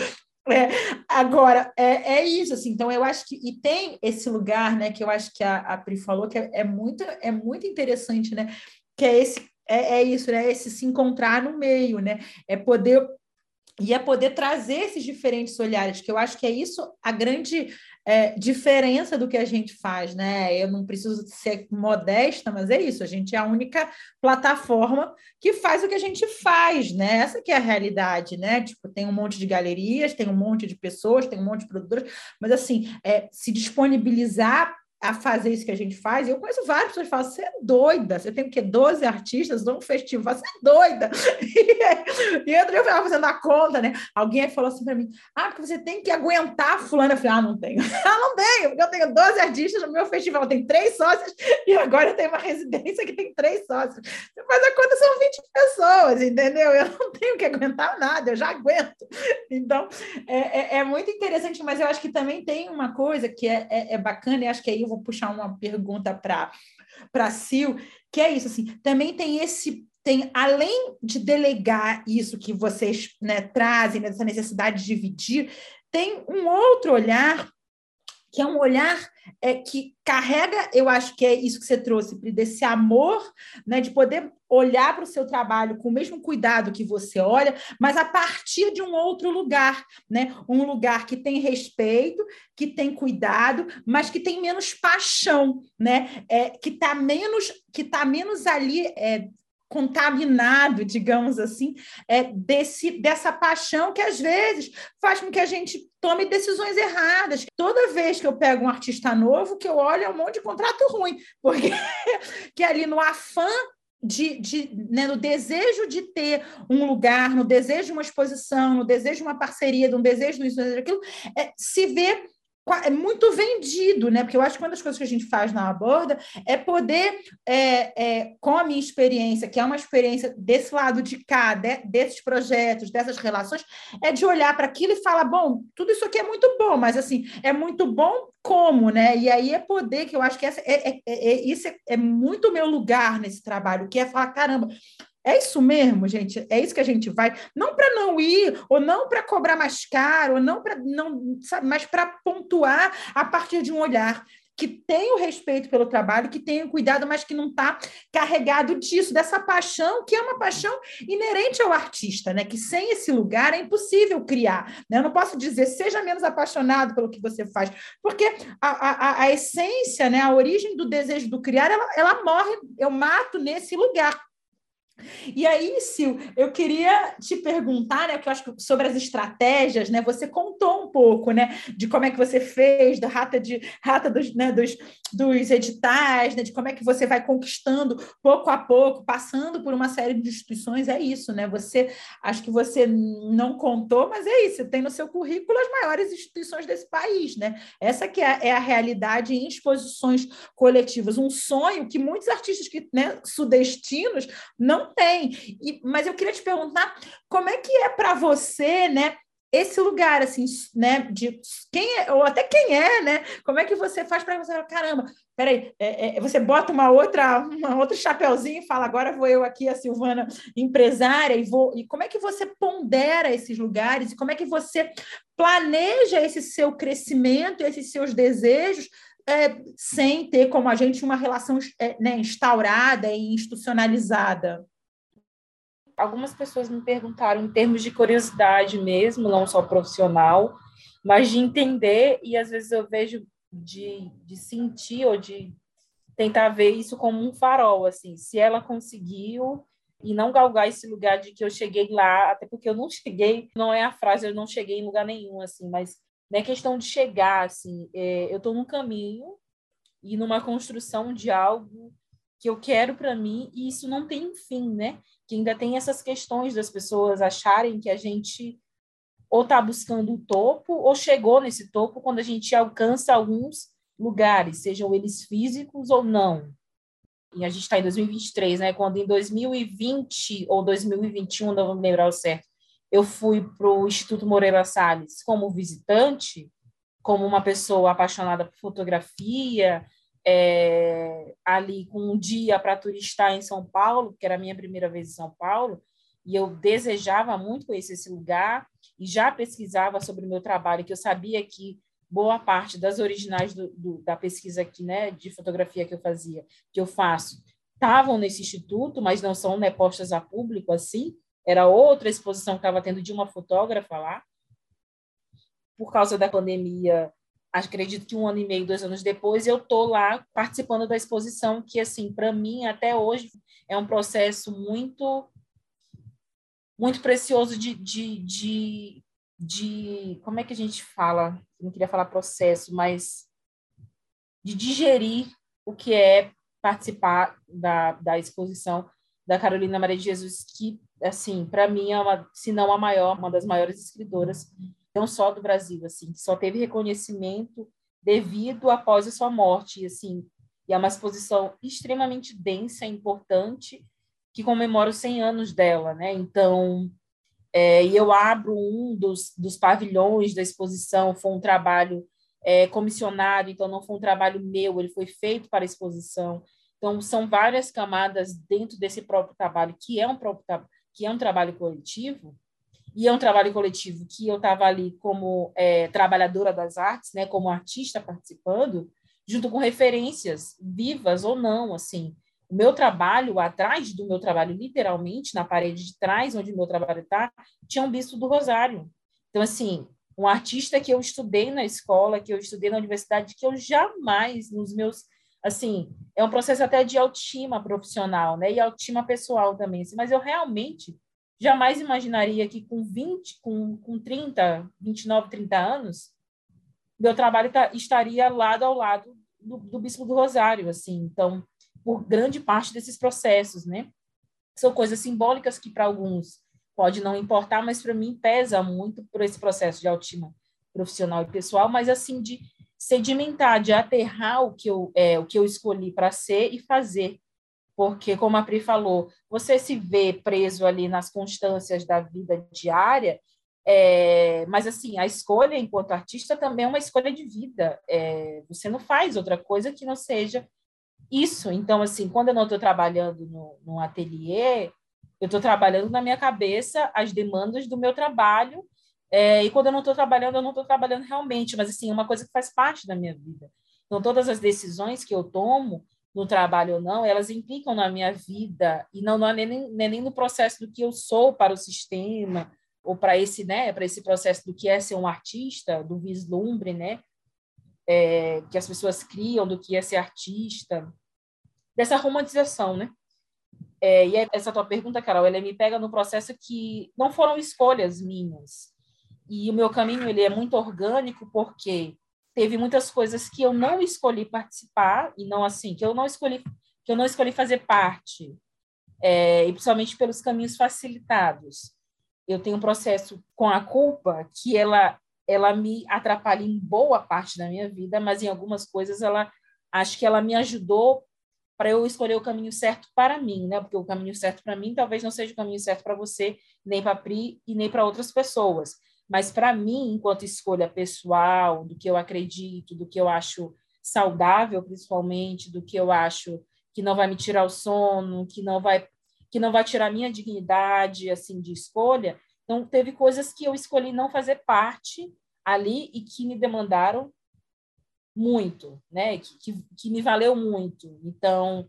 É, agora, é, é isso, assim, então eu acho que, e tem esse lugar, né, que eu acho que a, a Pri falou, que é, é, muito, é muito interessante, né, que é esse, é, é isso, né, esse se encontrar no meio, né, é poder e é poder trazer esses diferentes olhares, que eu acho que é isso a grande é, diferença do que a gente faz, né? Eu não preciso ser modesta, mas é isso, a gente é a única plataforma que faz o que a gente faz, né? Essa que é a realidade, né? Tipo, tem um monte de galerias, tem um monte de pessoas, tem um monte de produtores, mas assim, é, se disponibilizar a fazer isso que a gente faz. Eu conheço várias pessoas que falam: você é doida, você tem o quê? 12 artistas num festival, você é doida. E, e eu estava fazendo a conta, né? Alguém falou assim para mim: ah, porque você tem que aguentar a fulana. Eu falei: ah, não tenho. ah, não tenho, porque eu tenho 12 artistas no meu festival, tem três sócios, e agora eu tenho uma residência que tem três sócios. Faz a conta, são 20 pessoas, entendeu? Eu não tenho que aguentar nada, eu já aguento. Então, é, é, é muito interessante, mas eu acho que também tem uma coisa que é, é, é bacana, e acho que aí vou puxar uma pergunta para para Sil, que é isso assim, também tem esse tem além de delegar isso que vocês né, trazem nessa necessidade de dividir, tem um outro olhar que é um olhar é, que carrega, eu acho que é isso que você trouxe, desse amor, né, de poder olhar para o seu trabalho com o mesmo cuidado que você olha, mas a partir de um outro lugar, né, um lugar que tem respeito, que tem cuidado, mas que tem menos paixão, né, é, que está menos, que tá menos ali é, contaminado, digamos assim, é, desse, dessa paixão que às vezes faz com que a gente tome decisões erradas. Toda vez que eu pego um artista novo, que eu olho é um monte de contrato ruim, porque que ali no afã de, de né, no desejo de ter um lugar, no desejo de uma exposição, no desejo de uma parceria, no desejo disso, daquilo, é, se vê é muito vendido, né? Porque eu acho que uma das coisas que a gente faz na aborda é poder, é, é, com a minha experiência, que é uma experiência desse lado de cá, de, desses projetos, dessas relações, é de olhar para aquilo e falar: bom, tudo isso aqui é muito bom, mas assim, é muito bom como, né? E aí é poder, que eu acho que essa, é, é, é, é isso é, é muito meu lugar nesse trabalho, que é falar: caramba, é isso mesmo, gente? É isso que a gente vai, não para não ir, ou não para cobrar mais caro, ou não para não, sabe, mas para pontuar a partir de um olhar que tem o respeito pelo trabalho, que tem o cuidado, mas que não está carregado disso, dessa paixão, que é uma paixão inerente ao artista, né? Que sem esse lugar é impossível criar. Né? Eu não posso dizer seja menos apaixonado pelo que você faz, porque a, a, a essência, né? a origem do desejo do criar, ela, ela morre, eu mato nesse lugar. E aí, Sil, eu queria te perguntar, né, que eu acho que sobre as estratégias, né? Você contou um pouco, né, de como é que você fez, da rata de rata dos, né, dos, dos editais, né, de como é que você vai conquistando pouco a pouco, passando por uma série de instituições. É isso, né? Você acho que você não contou, mas é isso. Tem no seu currículo as maiores instituições desse país, né? Essa que é, é a realidade em exposições coletivas, um sonho que muitos artistas que, né, sudestinos não tem. E, mas eu queria te perguntar como é que é para você, né? Esse lugar, assim, né, de quem é, ou até quem é, né? Como é que você faz para você, caramba, peraí, é, é, você bota uma outra, uma outra chapeuzinho e fala, agora vou eu aqui, a Silvana, empresária, e vou. E como é que você pondera esses lugares? E como é que você planeja esse seu crescimento, esses seus desejos é, sem ter como a gente uma relação é, né, instaurada e institucionalizada? Algumas pessoas me perguntaram em termos de curiosidade mesmo, não só profissional, mas de entender, e às vezes eu vejo de, de sentir ou de tentar ver isso como um farol, assim, se ela conseguiu e não galgar esse lugar de que eu cheguei lá, até porque eu não cheguei, não é a frase, eu não cheguei em lugar nenhum, assim, mas não é questão de chegar, assim, é, eu estou num caminho e numa construção de algo que eu quero para mim e isso não tem fim, né? Que ainda tem essas questões das pessoas acharem que a gente ou está buscando o topo ou chegou nesse topo quando a gente alcança alguns lugares, sejam eles físicos ou não. E a gente está em 2023, né? Quando em 2020 ou 2021, não vou me lembrar o certo, eu fui para o Instituto Moreira Salles como visitante, como uma pessoa apaixonada por fotografia, é, ali com um dia para turistar em São Paulo, que era a minha primeira vez em São Paulo, e eu desejava muito conhecer esse lugar e já pesquisava sobre o meu trabalho, que eu sabia que boa parte das originais do, do, da pesquisa aqui, né, de fotografia que eu fazia, que eu faço, estavam nesse instituto, mas não são né, postas a público assim. Era outra exposição que estava tendo de uma fotógrafa lá. Por causa da pandemia, acredito que um ano e meio, dois anos depois, eu estou lá participando da exposição, que, assim, para mim, até hoje, é um processo muito muito precioso de, de, de, de como é que a gente fala? Não queria falar processo, mas de digerir o que é participar da, da exposição da Carolina Maria de Jesus, que, assim, para mim é uma, se não a maior, uma das maiores escritoras não só do Brasil, assim, que só teve reconhecimento devido após a sua morte, e, assim, e é uma exposição extremamente densa, importante, que comemora os 100 anos dela, né? Então, é, e eu abro um dos, dos pavilhões da exposição, foi um trabalho é, comissionado, então não foi um trabalho meu, ele foi feito para a exposição. Então, são várias camadas dentro desse próprio trabalho, que é um, próprio, que é um trabalho coletivo, e é um trabalho coletivo que eu estava ali como é, trabalhadora das artes, né, como artista participando, junto com referências vivas ou não, assim. O meu trabalho, atrás do meu trabalho, literalmente, na parede de trás, onde o meu trabalho está, tinha um bisto do Rosário. Então, assim, um artista que eu estudei na escola, que eu estudei na universidade, que eu jamais, nos meus assim, é um processo até de autoestima profissional, né? E autoestima pessoal também. Assim, mas eu realmente jamais imaginaria que com 20, com, com 30, 29, 30 anos, meu trabalho tá, estaria lado ao lado do, do Bispo do Rosário, assim. Então, por grande parte desses processos, né? São coisas simbólicas que para alguns pode não importar, mas para mim pesa muito por esse processo de autoestima profissional e pessoal, mas assim de sedimentar, de aterrar o que eu, é, o que eu escolhi para ser e fazer. Porque, como a Pri falou, você se vê preso ali nas constâncias da vida diária, é, mas, assim, a escolha enquanto artista também é uma escolha de vida. É, você não faz outra coisa que não seja isso. Então, assim, quando eu não estou trabalhando no, no ateliê, eu estou trabalhando na minha cabeça as demandas do meu trabalho é, e quando eu não estou trabalhando, eu não estou trabalhando realmente, mas assim, uma coisa que faz parte da minha vida. Então, todas as decisões que eu tomo, no trabalho ou não, elas implicam na minha vida e não, não é nem, nem no processo do que eu sou para o sistema ou para esse, né, para esse processo do que é ser um artista, do vislumbre, né, é, que as pessoas criam do que é ser artista, dessa romantização, né? É, e essa tua pergunta, Carol, ela me pega no processo que não foram escolhas minhas, e o meu caminho ele é muito orgânico porque teve muitas coisas que eu não escolhi participar e não assim que eu não escolhi que eu não escolhi fazer parte é, e principalmente pelos caminhos facilitados. Eu tenho um processo com a culpa que ela ela me atrapalha em boa parte da minha vida mas em algumas coisas ela acho que ela me ajudou para eu escolher o caminho certo para mim né? Porque o caminho certo para mim talvez não seja o caminho certo para você nem para Pri e nem para outras pessoas mas para mim, enquanto escolha pessoal, do que eu acredito, do que eu acho saudável, principalmente, do que eu acho que não vai me tirar o sono, que não vai que não vai tirar minha dignidade assim de escolha. Então teve coisas que eu escolhi não fazer parte ali e que me demandaram muito, né? Que, que, que me valeu muito. Então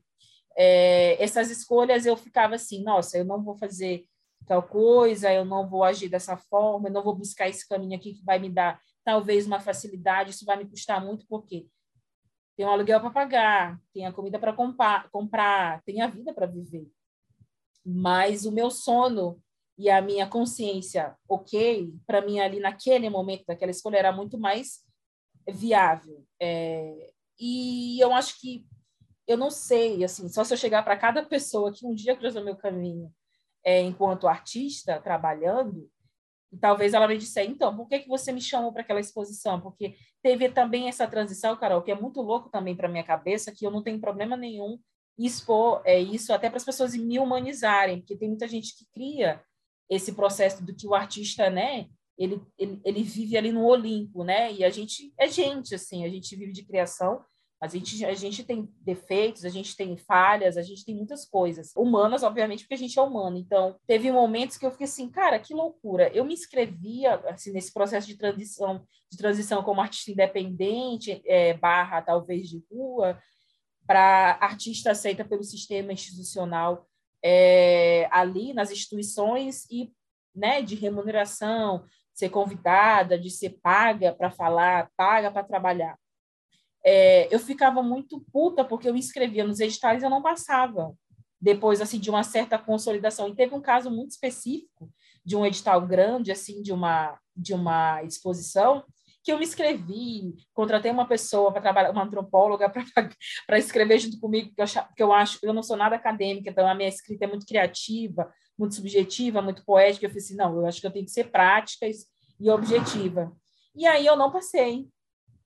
é, essas escolhas eu ficava assim, nossa, eu não vou fazer tal coisa, eu não vou agir dessa forma, eu não vou buscar esse caminho aqui que vai me dar talvez uma facilidade, isso vai me custar muito, porque tem um aluguel para pagar, tem a comida para comprar, tem a vida para viver. Mas o meu sono e a minha consciência, ok, para mim ali naquele momento daquela escolha era muito mais viável. É, e eu acho que eu não sei, assim, só se eu chegar para cada pessoa que um dia cruzou meu caminho é, enquanto artista, trabalhando, e talvez ela me disse, então, por que, que você me chamou para aquela exposição? Porque teve também essa transição, Carol, que é muito louco também para minha cabeça, que eu não tenho problema nenhum expor é, isso até para as pessoas me humanizarem, porque tem muita gente que cria esse processo do que o artista, né, ele, ele, ele vive ali no Olimpo, né, e a gente é gente, assim, a gente vive de criação, a gente, a gente tem defeitos, a gente tem falhas, a gente tem muitas coisas. Humanas, obviamente, porque a gente é humano. Então, teve momentos que eu fiquei assim, cara, que loucura. Eu me inscrevia, assim, nesse processo de transição, de transição como artista independente, é, barra, talvez, de rua, para artista aceita pelo sistema institucional é, ali nas instituições e né, de remuneração, ser convidada, de ser paga para falar, paga para trabalhar é, eu ficava muito puta porque eu inscrevia nos editais e eu não passava. Depois, assim, de uma certa consolidação. E teve um caso muito específico de um edital grande, assim, de uma, de uma exposição, que eu me inscrevi, contratei uma pessoa para trabalhar, uma antropóloga para escrever junto comigo, porque eu, porque eu acho, eu não sou nada acadêmica, então a minha escrita é muito criativa, muito subjetiva, muito poética. Eu falei assim, não, eu acho que eu tenho que ser prática e objetiva. E aí eu não passei.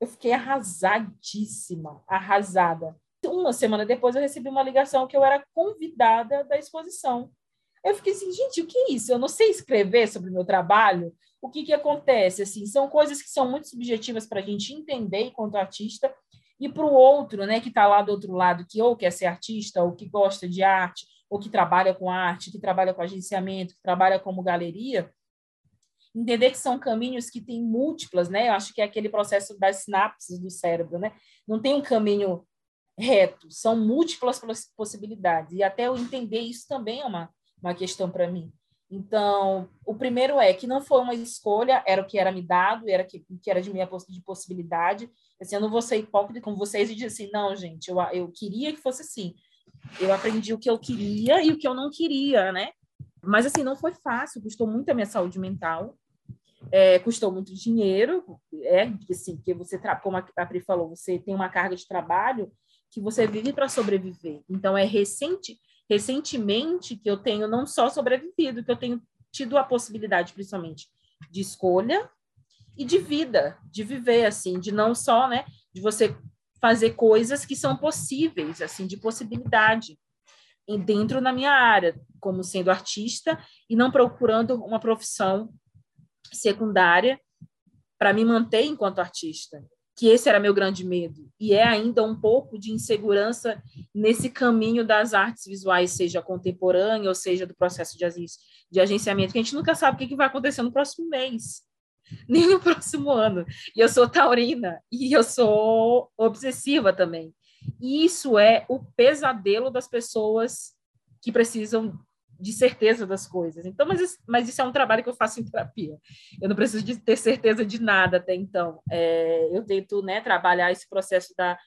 Eu fiquei arrasadíssima, arrasada. Uma semana depois eu recebi uma ligação que eu era convidada da exposição. Eu fiquei assim, gente, o que é isso? Eu não sei escrever sobre o meu trabalho. O que, que acontece? Assim, são coisas que são muito subjetivas para a gente entender enquanto artista e para o outro, né, que está lá do outro lado, que ou quer ser artista, ou que gosta de arte, ou que trabalha com arte, que trabalha com agenciamento, que trabalha como galeria, entender que são caminhos que têm múltiplas, né? Eu acho que é aquele processo das sinapses do cérebro, né? Não tem um caminho reto, são múltiplas possibilidades. E até eu entender isso também é uma, uma questão para mim. Então, o primeiro é que não foi uma escolha, era o que era me dado, era que, que era de minha de possibilidade. Assim, eu não vou ser hipócrita com vocês e dizer assim, não, gente, eu, eu queria que fosse assim. Eu aprendi o que eu queria e o que eu não queria, né? Mas, assim, não foi fácil, custou muito a minha saúde mental, é, custou muito dinheiro, é, assim, porque você, como a Pri falou, você tem uma carga de trabalho que você vive para sobreviver. Então, é recente, recentemente que eu tenho não só sobrevivido, que eu tenho tido a possibilidade, principalmente, de escolha e de vida, de viver, assim, de não só, né, de você fazer coisas que são possíveis, assim, de possibilidade dentro da minha área, como sendo artista e não procurando uma profissão secundária para me manter enquanto artista que esse era meu grande medo e é ainda um pouco de insegurança nesse caminho das artes visuais, seja contemporânea ou seja do processo de, agenciamento, que a gente nunca sabe o que vai acontecer no próximo mês, nem no próximo ano. E eu sou taurina e eu sou obsessiva também. E isso é o pesadelo das pessoas que precisam de certeza das coisas. Então, mas, mas isso é um trabalho que eu faço em terapia. Eu não preciso de ter certeza de nada até então. É, eu tento né, trabalhar esse processo da,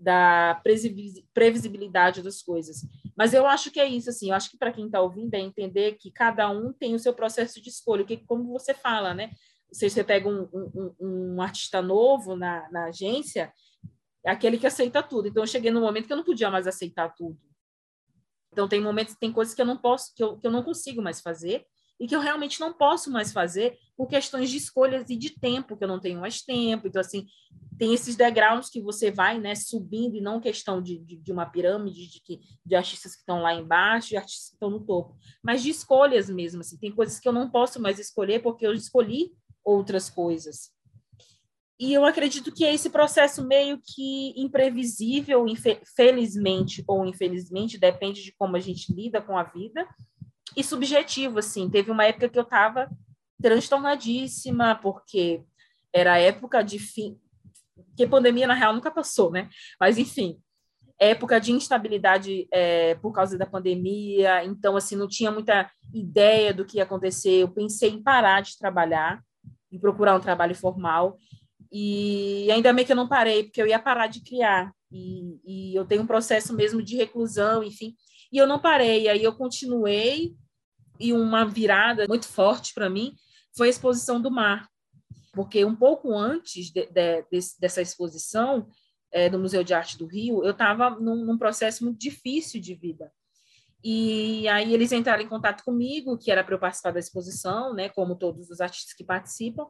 da previsibilidade das coisas. Mas eu acho que é isso, assim, eu acho que para quem está ouvindo é entender que cada um tem o seu processo de escolha, que como você fala, né? Se você pega um, um, um artista novo na, na agência, é aquele que aceita tudo. Então, eu cheguei num momento que eu não podia mais aceitar tudo. Então, tem momentos, tem coisas que eu não posso, que eu, que eu não consigo mais fazer e que eu realmente não posso mais fazer por questões de escolhas e de tempo, que eu não tenho mais tempo. Então, assim, tem esses degraus que você vai né, subindo, e não questão de, de, de uma pirâmide de, de, de artistas que estão lá embaixo e artistas que estão no topo, mas de escolhas mesmo. Assim, tem coisas que eu não posso mais escolher porque eu escolhi outras coisas. E eu acredito que é esse processo meio que imprevisível, felizmente ou infelizmente, depende de como a gente lida com a vida, e subjetivo, assim. Teve uma época que eu estava transtornadíssima, porque era época de fim... Porque pandemia, na real, nunca passou, né? Mas, enfim, época de instabilidade é, por causa da pandemia, então, assim, não tinha muita ideia do que ia acontecer. Eu pensei em parar de trabalhar, em procurar um trabalho formal, e ainda bem que eu não parei, porque eu ia parar de criar. E, e eu tenho um processo mesmo de reclusão, enfim. E eu não parei, aí eu continuei. E uma virada muito forte para mim foi a exposição do mar. Porque um pouco antes de, de, de, dessa exposição, é, no Museu de Arte do Rio, eu estava num, num processo muito difícil de vida. E aí eles entraram em contato comigo, que era para eu participar da exposição, né, como todos os artistas que participam.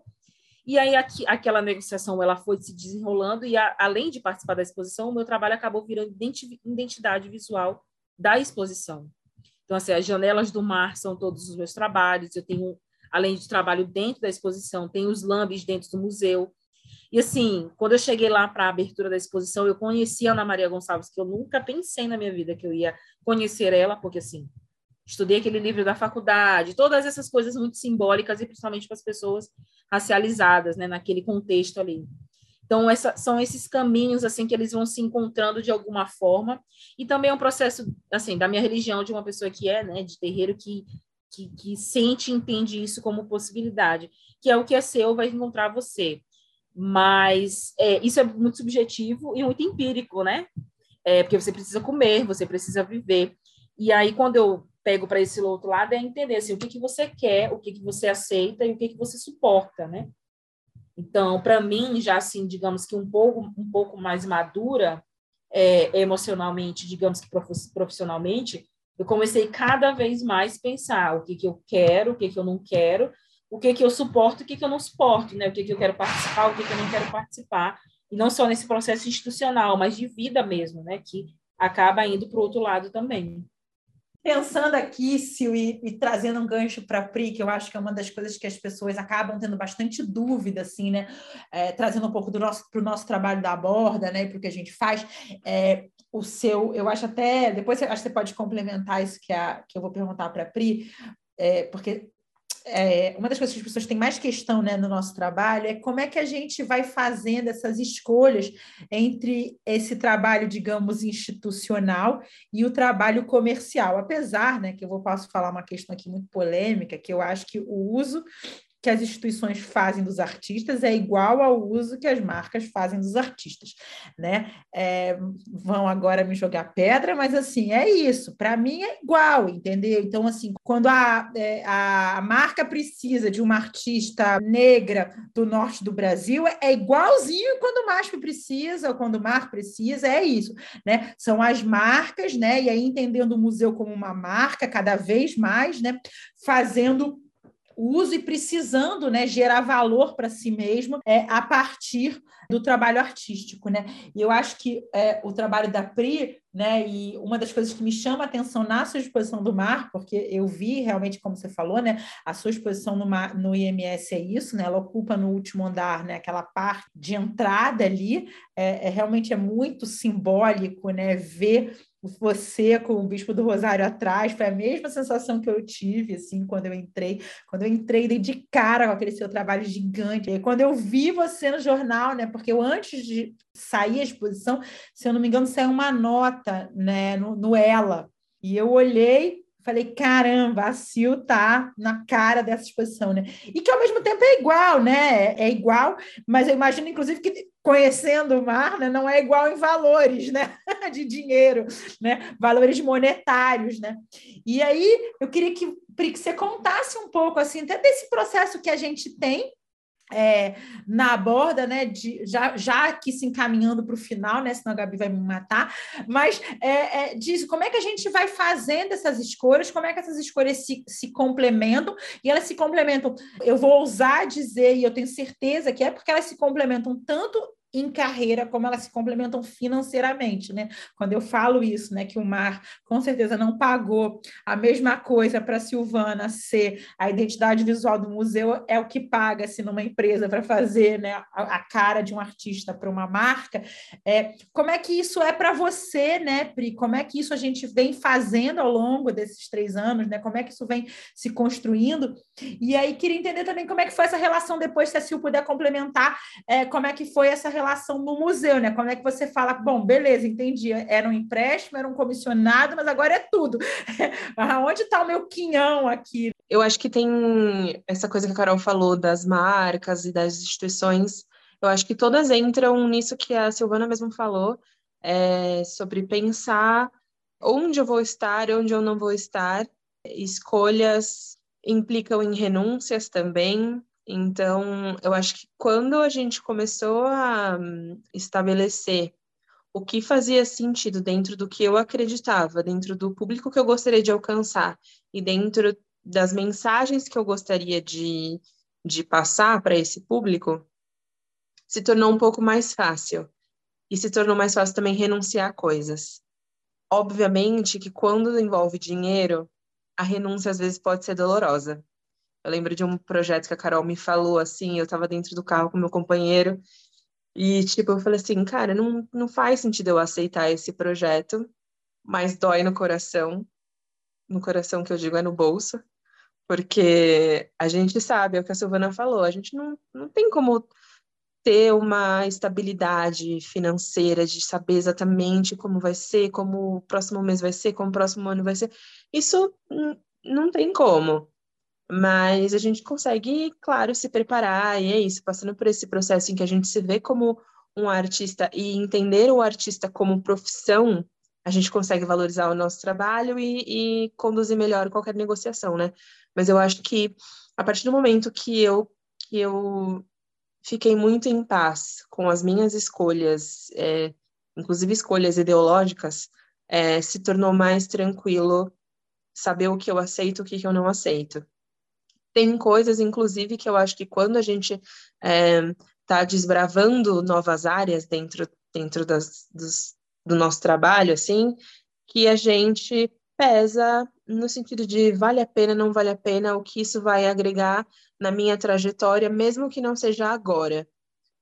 E aí aqui, aquela negociação ela foi se desenrolando e a, além de participar da exposição, o meu trabalho acabou virando identidade visual da exposição. Então assim, as janelas do mar são todos os meus trabalhos. Eu tenho além de trabalho dentro da exposição, tenho os lambes dentro do museu. E assim, quando eu cheguei lá para a abertura da exposição, eu conheci a Ana Maria Gonçalves, que eu nunca pensei na minha vida que eu ia conhecer ela, porque assim, estudei aquele livro da faculdade, todas essas coisas muito simbólicas e principalmente para as pessoas racializadas, né, naquele contexto ali. Então, essa, são esses caminhos, assim, que eles vão se encontrando de alguma forma, e também é um processo, assim, da minha religião, de uma pessoa que é, né, de terreiro, que, que, que sente e entende isso como possibilidade, que é o que é seu vai encontrar você. Mas é, isso é muito subjetivo e muito empírico, né? É, porque você precisa comer, você precisa viver. E aí, quando eu pego para esse outro lado é entender assim, o que, que você quer, o que, que você aceita e o que, que você suporta, né? Então, para mim, já assim, digamos que um pouco, um pouco mais madura é, emocionalmente, digamos que profissionalmente, eu comecei cada vez mais pensar o que, que eu quero, o que, que eu não quero, o que, que eu suporto o que, que eu não suporto, né? O que, que eu quero participar, o que, que eu não quero participar. E não só nesse processo institucional, mas de vida mesmo, né? Que acaba indo para o outro lado também. Pensando aqui, Sil, e, e trazendo um gancho para a Pri, que eu acho que é uma das coisas que as pessoas acabam tendo bastante dúvida, assim, né? É, trazendo um pouco do nosso, para o nosso trabalho da borda, né? Para o que a gente faz. É, o seu, eu acho até, depois eu acho que você pode complementar isso que, a, que eu vou perguntar para a Pri, é, porque é, uma das coisas que as pessoas têm mais questão né, no nosso trabalho é como é que a gente vai fazendo essas escolhas entre esse trabalho, digamos, institucional e o trabalho comercial. Apesar, né, que eu vou posso falar uma questão aqui muito polêmica, que eu acho que o uso que as instituições fazem dos artistas é igual ao uso que as marcas fazem dos artistas, né? É, vão agora me jogar pedra, mas assim é isso. Para mim é igual, entendeu? Então assim, quando a, é, a marca precisa de uma artista negra do norte do Brasil, é igualzinho quando o MASP precisa ou quando o Mar precisa, é isso, né? São as marcas, né? E aí entendendo o museu como uma marca cada vez mais, né? Fazendo uso e precisando né, gerar valor para si mesmo é, a partir do trabalho artístico. Né? E eu acho que é, o trabalho da Pri, né, e uma das coisas que me chama a atenção na sua exposição do mar, porque eu vi realmente, como você falou, né, a sua exposição no, mar, no IMS é isso, né, ela ocupa no último andar né, aquela parte de entrada ali, é, é realmente é muito simbólico né, ver você com o Bispo do Rosário atrás, foi a mesma sensação que eu tive, assim, quando eu entrei, quando eu entrei dei de cara com aquele seu trabalho gigante, e quando eu vi você no jornal, né, porque eu antes de sair a exposição, se eu não me engano, saiu uma nota, né, no, no Ela, e eu olhei Falei, caramba, a Sil tá na cara dessa exposição, né? E que ao mesmo tempo é igual, né? É igual, mas eu imagino, inclusive, que conhecendo o mar, né, não é igual em valores, né? De dinheiro, né? Valores monetários, né? E aí eu queria que, que você contasse um pouco assim, até desse processo que a gente tem é, na borda, né, de, já, já aqui se encaminhando para o final, né, senão a Gabi vai me matar, mas é, é, diz como é que a gente vai fazendo essas escolhas, como é que essas escolhas se, se complementam, e elas se complementam, eu vou ousar dizer, e eu tenho certeza que é porque elas se complementam tanto em carreira, como elas se complementam financeiramente, né? Quando eu falo isso, né, que o Mar com certeza não pagou a mesma coisa para Silvana ser a identidade visual do museu é o que paga-se numa empresa para fazer, né, a, a, cara de um artista para uma marca. É, como é que isso é para você, né, Pri? Como é que isso a gente vem fazendo ao longo desses três anos, né? Como é que isso vem se construindo? E aí queria entender também como é que foi essa relação depois, se a Sil puder complementar, é, como é que foi essa relação relação no museu, né? Como é que você fala, bom, beleza, entendi, era um empréstimo, era um comissionado, mas agora é tudo. Onde está o meu quinhão aqui? Eu acho que tem essa coisa que a Carol falou das marcas e das instituições, eu acho que todas entram nisso que a Silvana mesmo falou, é, sobre pensar onde eu vou estar, onde eu não vou estar. Escolhas implicam em renúncias também, então, eu acho que quando a gente começou a hum, estabelecer o que fazia sentido dentro do que eu acreditava, dentro do público que eu gostaria de alcançar e dentro das mensagens que eu gostaria de, de passar para esse público, se tornou um pouco mais fácil. E se tornou mais fácil também renunciar a coisas. Obviamente que quando envolve dinheiro, a renúncia às vezes pode ser dolorosa. Eu lembro de um projeto que a Carol me falou, assim, eu estava dentro do carro com meu companheiro, e, tipo, eu falei assim, cara, não, não faz sentido eu aceitar esse projeto, mas dói no coração. No coração que eu digo é no bolso, porque a gente sabe, é o que a Silvana falou, a gente não, não tem como ter uma estabilidade financeira, de saber exatamente como vai ser, como o próximo mês vai ser, como o próximo ano vai ser. Isso não tem como. Mas a gente consegue, claro, se preparar, e é isso, passando por esse processo em que a gente se vê como um artista e entender o artista como profissão, a gente consegue valorizar o nosso trabalho e, e conduzir melhor qualquer negociação, né? Mas eu acho que a partir do momento que eu, que eu fiquei muito em paz com as minhas escolhas, é, inclusive escolhas ideológicas, é, se tornou mais tranquilo saber o que eu aceito e o que eu não aceito. Tem coisas, inclusive, que eu acho que quando a gente está é, desbravando novas áreas dentro, dentro das, dos, do nosso trabalho, assim, que a gente pesa no sentido de vale a pena, não vale a pena, o que isso vai agregar na minha trajetória, mesmo que não seja agora.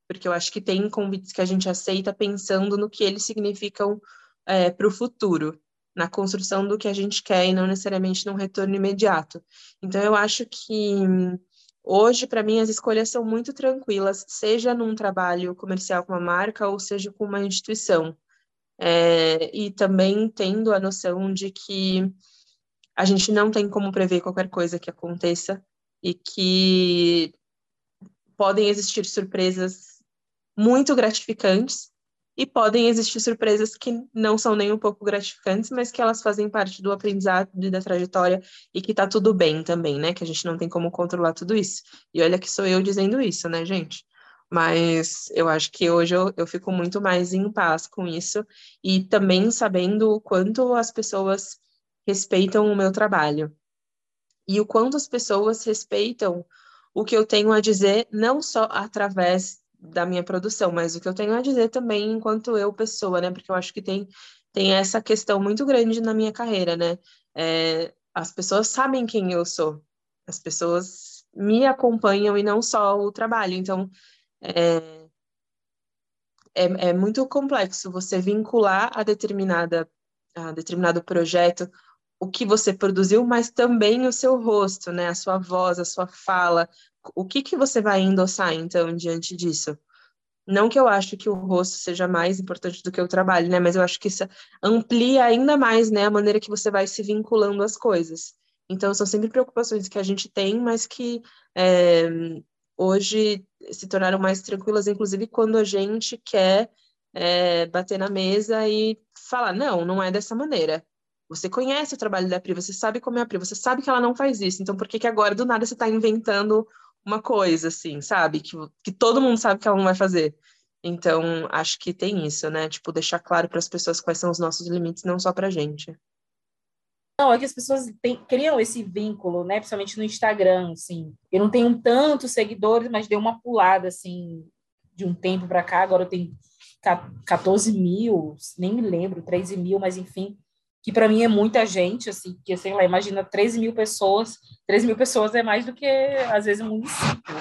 Porque eu acho que tem convites que a gente aceita pensando no que eles significam é, para o futuro. Na construção do que a gente quer e não necessariamente num retorno imediato. Então, eu acho que hoje, para mim, as escolhas são muito tranquilas, seja num trabalho comercial com uma marca ou seja com uma instituição. É, e também tendo a noção de que a gente não tem como prever qualquer coisa que aconteça e que podem existir surpresas muito gratificantes e podem existir surpresas que não são nem um pouco gratificantes, mas que elas fazem parte do aprendizado e da trajetória e que tá tudo bem também, né? Que a gente não tem como controlar tudo isso. E olha que sou eu dizendo isso, né, gente? Mas eu acho que hoje eu, eu fico muito mais em paz com isso e também sabendo o quanto as pessoas respeitam o meu trabalho e o quanto as pessoas respeitam o que eu tenho a dizer, não só através da minha produção, mas o que eu tenho a dizer também enquanto eu pessoa, né? Porque eu acho que tem, tem essa questão muito grande na minha carreira, né? É, as pessoas sabem quem eu sou, as pessoas me acompanham e não só o trabalho. Então, é, é, é muito complexo você vincular a determinada a determinado projeto o que você produziu, mas também o seu rosto, né? A sua voz, a sua fala. O que que você vai endossar, então, diante disso? Não que eu acho que o rosto seja mais importante do que o trabalho, né? Mas eu acho que isso amplia ainda mais, né, a maneira que você vai se vinculando às coisas. Então, são sempre preocupações que a gente tem, mas que é, hoje se tornaram mais tranquilas, inclusive quando a gente quer é, bater na mesa e falar, não, não é dessa maneira. Você conhece o trabalho da Pri, você sabe como é a Pri, você sabe que ela não faz isso. Então, por que, que agora do nada você está inventando uma coisa, assim, sabe? Que, que todo mundo sabe que ela não vai fazer. Então, acho que tem isso, né? Tipo, deixar claro para as pessoas quais são os nossos limites, não só para gente. Não, é que as pessoas têm, criam esse vínculo, né? Principalmente no Instagram, assim. Eu não tenho tantos seguidores, mas deu uma pulada, assim, de um tempo para cá. Agora eu tenho 14 mil, nem me lembro, 13 mil, mas enfim que para mim é muita gente, assim, que sei lá, imagina 13 mil pessoas, 13 mil pessoas é mais do que, às vezes, um município.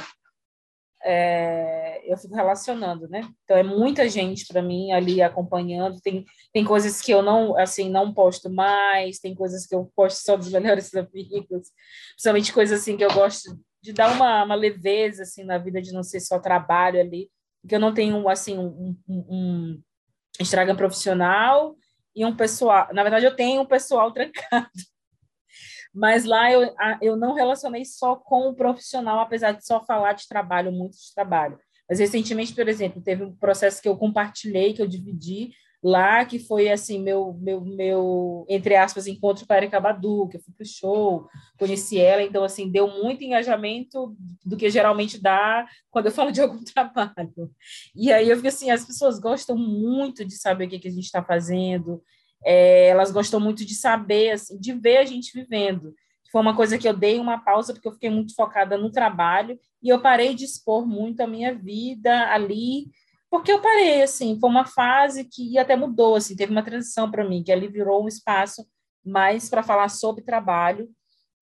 É, eu fico relacionando, né? Então é muita gente para mim ali acompanhando. Tem, tem coisas que eu não assim não posto mais, tem coisas que eu posto só dos melhores amigos, principalmente coisas assim que eu gosto de dar uma, uma leveza assim na vida de não ser só trabalho ali, que eu não tenho assim um, um, um Instagram profissional e um pessoal. Na verdade, eu tenho um pessoal trancado. Mas lá eu, eu não relacionei só com o profissional, apesar de só falar de trabalho, muito de trabalho. Mas recentemente, por exemplo, teve um processo que eu compartilhei, que eu dividi lá, que foi assim, meu, meu, meu entre aspas, encontro com a Erika Badu, que eu fui pro show, conheci ela, então assim, deu muito engajamento do que geralmente dá quando eu falo de algum trabalho. E aí eu vi assim, as pessoas gostam muito de saber o que, que a gente está fazendo, é, elas gostam muito de saber, assim, de ver a gente vivendo. Foi uma coisa que eu dei uma pausa porque eu fiquei muito focada no trabalho e eu parei de expor muito a minha vida ali porque eu parei, assim, foi uma fase que até mudou, assim, teve uma transição para mim, que ali virou um espaço mais para falar sobre trabalho,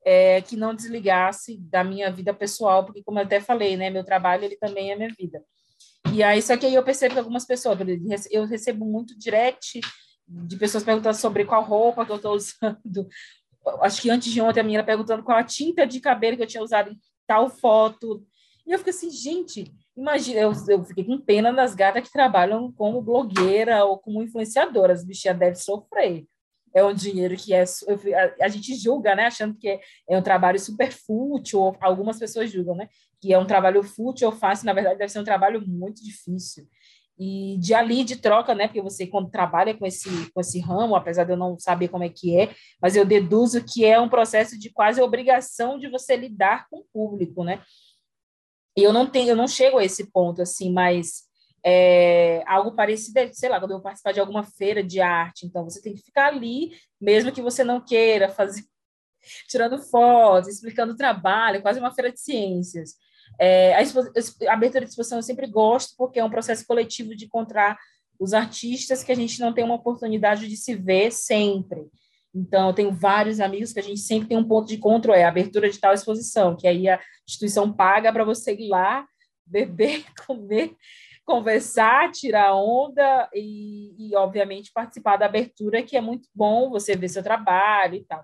é, que não desligasse da minha vida pessoal, porque como eu até falei, né, meu trabalho ele também é minha vida. E aí só que aí eu percebo que algumas pessoas, eu recebo muito direct de pessoas perguntando sobre qual roupa que eu estou usando. Acho que antes de ontem a minha perguntando qual a tinta de cabelo que eu tinha usado em tal foto. E eu fico assim, gente, Imagina, eu, eu fiquei com pena das gatas que trabalham como blogueira ou como influenciadora. As bichinhas devem sofrer. É um dinheiro que é. A, a gente julga, né? Achando que é, é, um trabalho super fútil, ou algumas pessoas julgam, né? Que é um trabalho fútil ou fácil, na verdade, deve ser um trabalho muito difícil. E de ali, de troca, né? Porque você, quando trabalha com esse, com esse ramo, apesar de eu não saber como é que é, mas eu deduzo que é um processo de quase obrigação de você lidar com o público, né? E eu não tenho, eu não chego a esse ponto assim, mas é, algo parecido, sei lá, quando eu participar de alguma feira de arte, então você tem que ficar ali, mesmo que você não queira fazer, tirando fotos, explicando o trabalho, quase uma feira de ciências. É, a, a, abertura de exposição eu sempre gosto, porque é um processo coletivo de encontrar os artistas que a gente não tem uma oportunidade de se ver sempre. Então, eu tenho vários amigos que a gente sempre tem um ponto de encontro, é a abertura de tal exposição, que aí a instituição paga para você ir lá, beber, comer, conversar, tirar onda e, e, obviamente, participar da abertura, que é muito bom você ver seu trabalho e tal.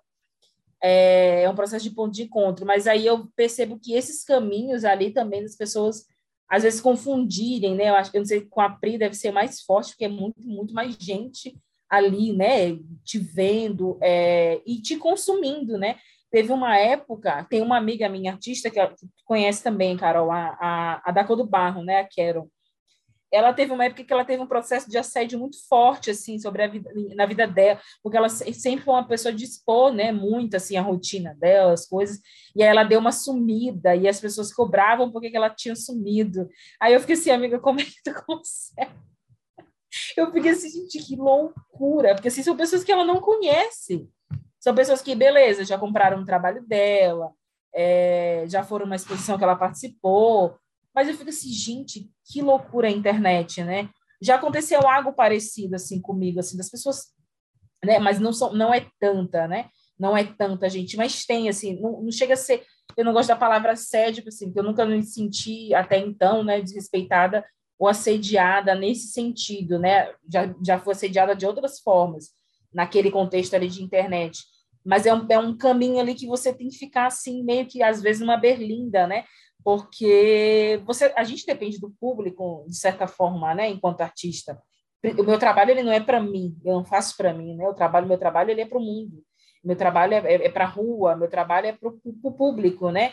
É, é um processo de ponto de encontro, mas aí eu percebo que esses caminhos ali também das pessoas às vezes confundirem, né? Eu acho que eu não sei, com a Pri deve ser mais forte, porque é muito, muito mais gente ali, né? Te vendo é, e te consumindo, né? Teve uma época, tem uma amiga minha, artista, que, que conhece também, Carol, a, a, a da Cor do Barro, né? A Carol ela teve uma época que ela teve um processo de assédio muito forte assim sobre a vida na vida dela, porque ela sempre foi uma pessoa de expor, né, muito assim a rotina dela, as coisas, e aí ela deu uma sumida e as pessoas cobravam porque ela tinha sumido. Aí eu fiquei assim, amiga, como é que tu consegue? Eu fiquei assim, gente, que loucura, porque assim, são pessoas que ela não conhece. São pessoas que, beleza, já compraram o trabalho dela, é, já foram numa exposição que ela participou, mas eu fico assim, gente, que loucura a internet, né? Já aconteceu algo parecido assim comigo, assim, das pessoas, né? Mas não são, não é tanta, né? Não é tanta gente, mas tem assim, não, não chega a ser. Eu não gosto da palavra assédio, assim, porque eu nunca me senti até então, né, desrespeitada ou assediada nesse sentido, né? Já já fui assediada de outras formas naquele contexto ali de internet. Mas é um, é um caminho ali que você tem que ficar assim, meio que às vezes uma berlinda, né? porque você, a gente depende do público de certa forma, né, enquanto artista. O meu trabalho ele não é para mim, eu não faço para mim, né? O trabalho, meu trabalho ele é para o mundo. Meu trabalho é, é, é para a rua, meu trabalho é para o público, né?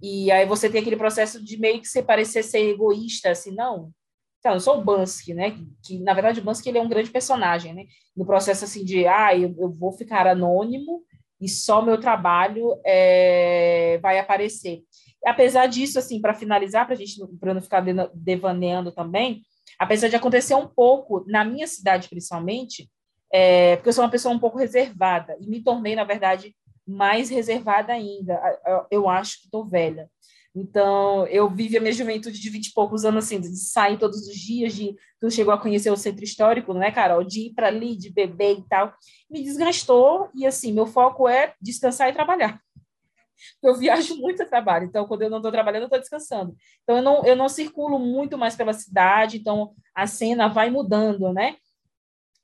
E aí você tem aquele processo de meio que parecer ser egoísta, assim, não. Eu sou o Bansky, né? Que, que, na verdade o Bansky ele é um grande personagem, né? No processo assim de, ah, eu, eu vou ficar anônimo e só meu trabalho é, vai aparecer apesar disso, assim, para finalizar, para a gente para não ficar devaneando também, apesar de acontecer um pouco na minha cidade, principalmente, é, porque eu sou uma pessoa um pouco reservada e me tornei, na verdade, mais reservada ainda. Eu acho que estou velha. Então, eu vivi a minha juventude de 20 e poucos anos, assim, de sair todos os dias, de tu chegou a conhecer o centro histórico, não é, Carol? De ir para ali, de beber e tal. Me desgastou e, assim, meu foco é descansar e trabalhar eu viajo muito a trabalho, então quando eu não estou trabalhando, eu estou descansando. Então eu não, eu não circulo muito mais pela cidade, então a cena vai mudando, né?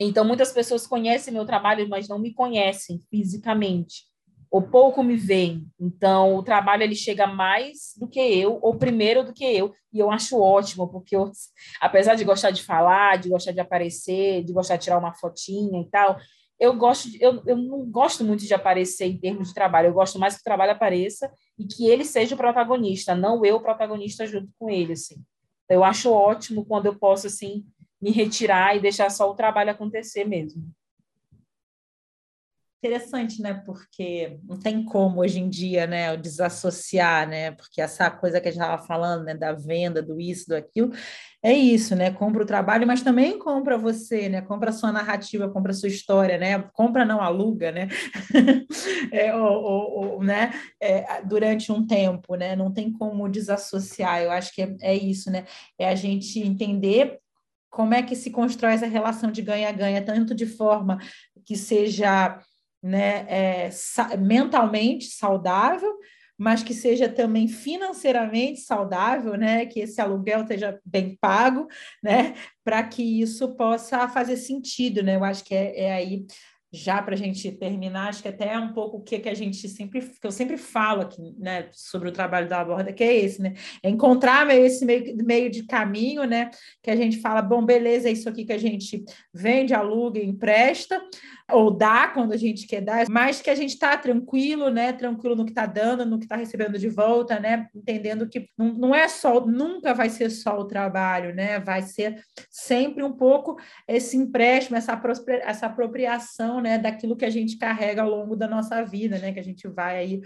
Então muitas pessoas conhecem meu trabalho, mas não me conhecem fisicamente, ou pouco me veem. Então o trabalho ele chega mais do que eu, ou primeiro do que eu, e eu acho ótimo, porque eu, apesar de gostar de falar, de gostar de aparecer, de gostar de tirar uma fotinha e tal, eu gosto de, eu, eu não gosto muito de aparecer em termos de trabalho, eu gosto mais que o trabalho apareça e que ele seja o protagonista, não eu o protagonista junto com ele, assim. Eu acho ótimo quando eu posso, assim, me retirar e deixar só o trabalho acontecer mesmo interessante, né? Porque não tem como hoje em dia, né, desassociar, né? Porque essa coisa que a gente estava falando, né, da venda, do isso, do aquilo, é isso, né? Compra o trabalho, mas também compra você, né? Compra a sua narrativa, compra a sua história, né? Compra não aluga, né? é, ou, ou, ou, né? É, durante um tempo, né? Não tem como desassociar. Eu acho que é, é isso, né? É a gente entender como é que se constrói essa relação de ganha-ganha, tanto de forma que seja né, é, mentalmente saudável, mas que seja também financeiramente saudável, né, que esse aluguel esteja bem pago, né, para que isso possa fazer sentido, né? Eu acho que é, é aí já para a gente terminar, acho que até é um pouco o que, que a gente sempre, que eu sempre falo aqui, né, sobre o trabalho da Aborda, que é esse, né, é encontrar esse meio, meio de caminho, né, que a gente fala, bom, beleza, é isso aqui que a gente vende, aluga, empresta, ou dá quando a gente quer dar, mas que a gente está tranquilo, né? Tranquilo no que está dando, no que está recebendo de volta, né? Entendendo que não, não é só, nunca vai ser só o trabalho, né? Vai ser sempre um pouco esse empréstimo, essa, essa apropriação, né? Daquilo que a gente carrega ao longo da nossa vida, né? Que a gente vai aí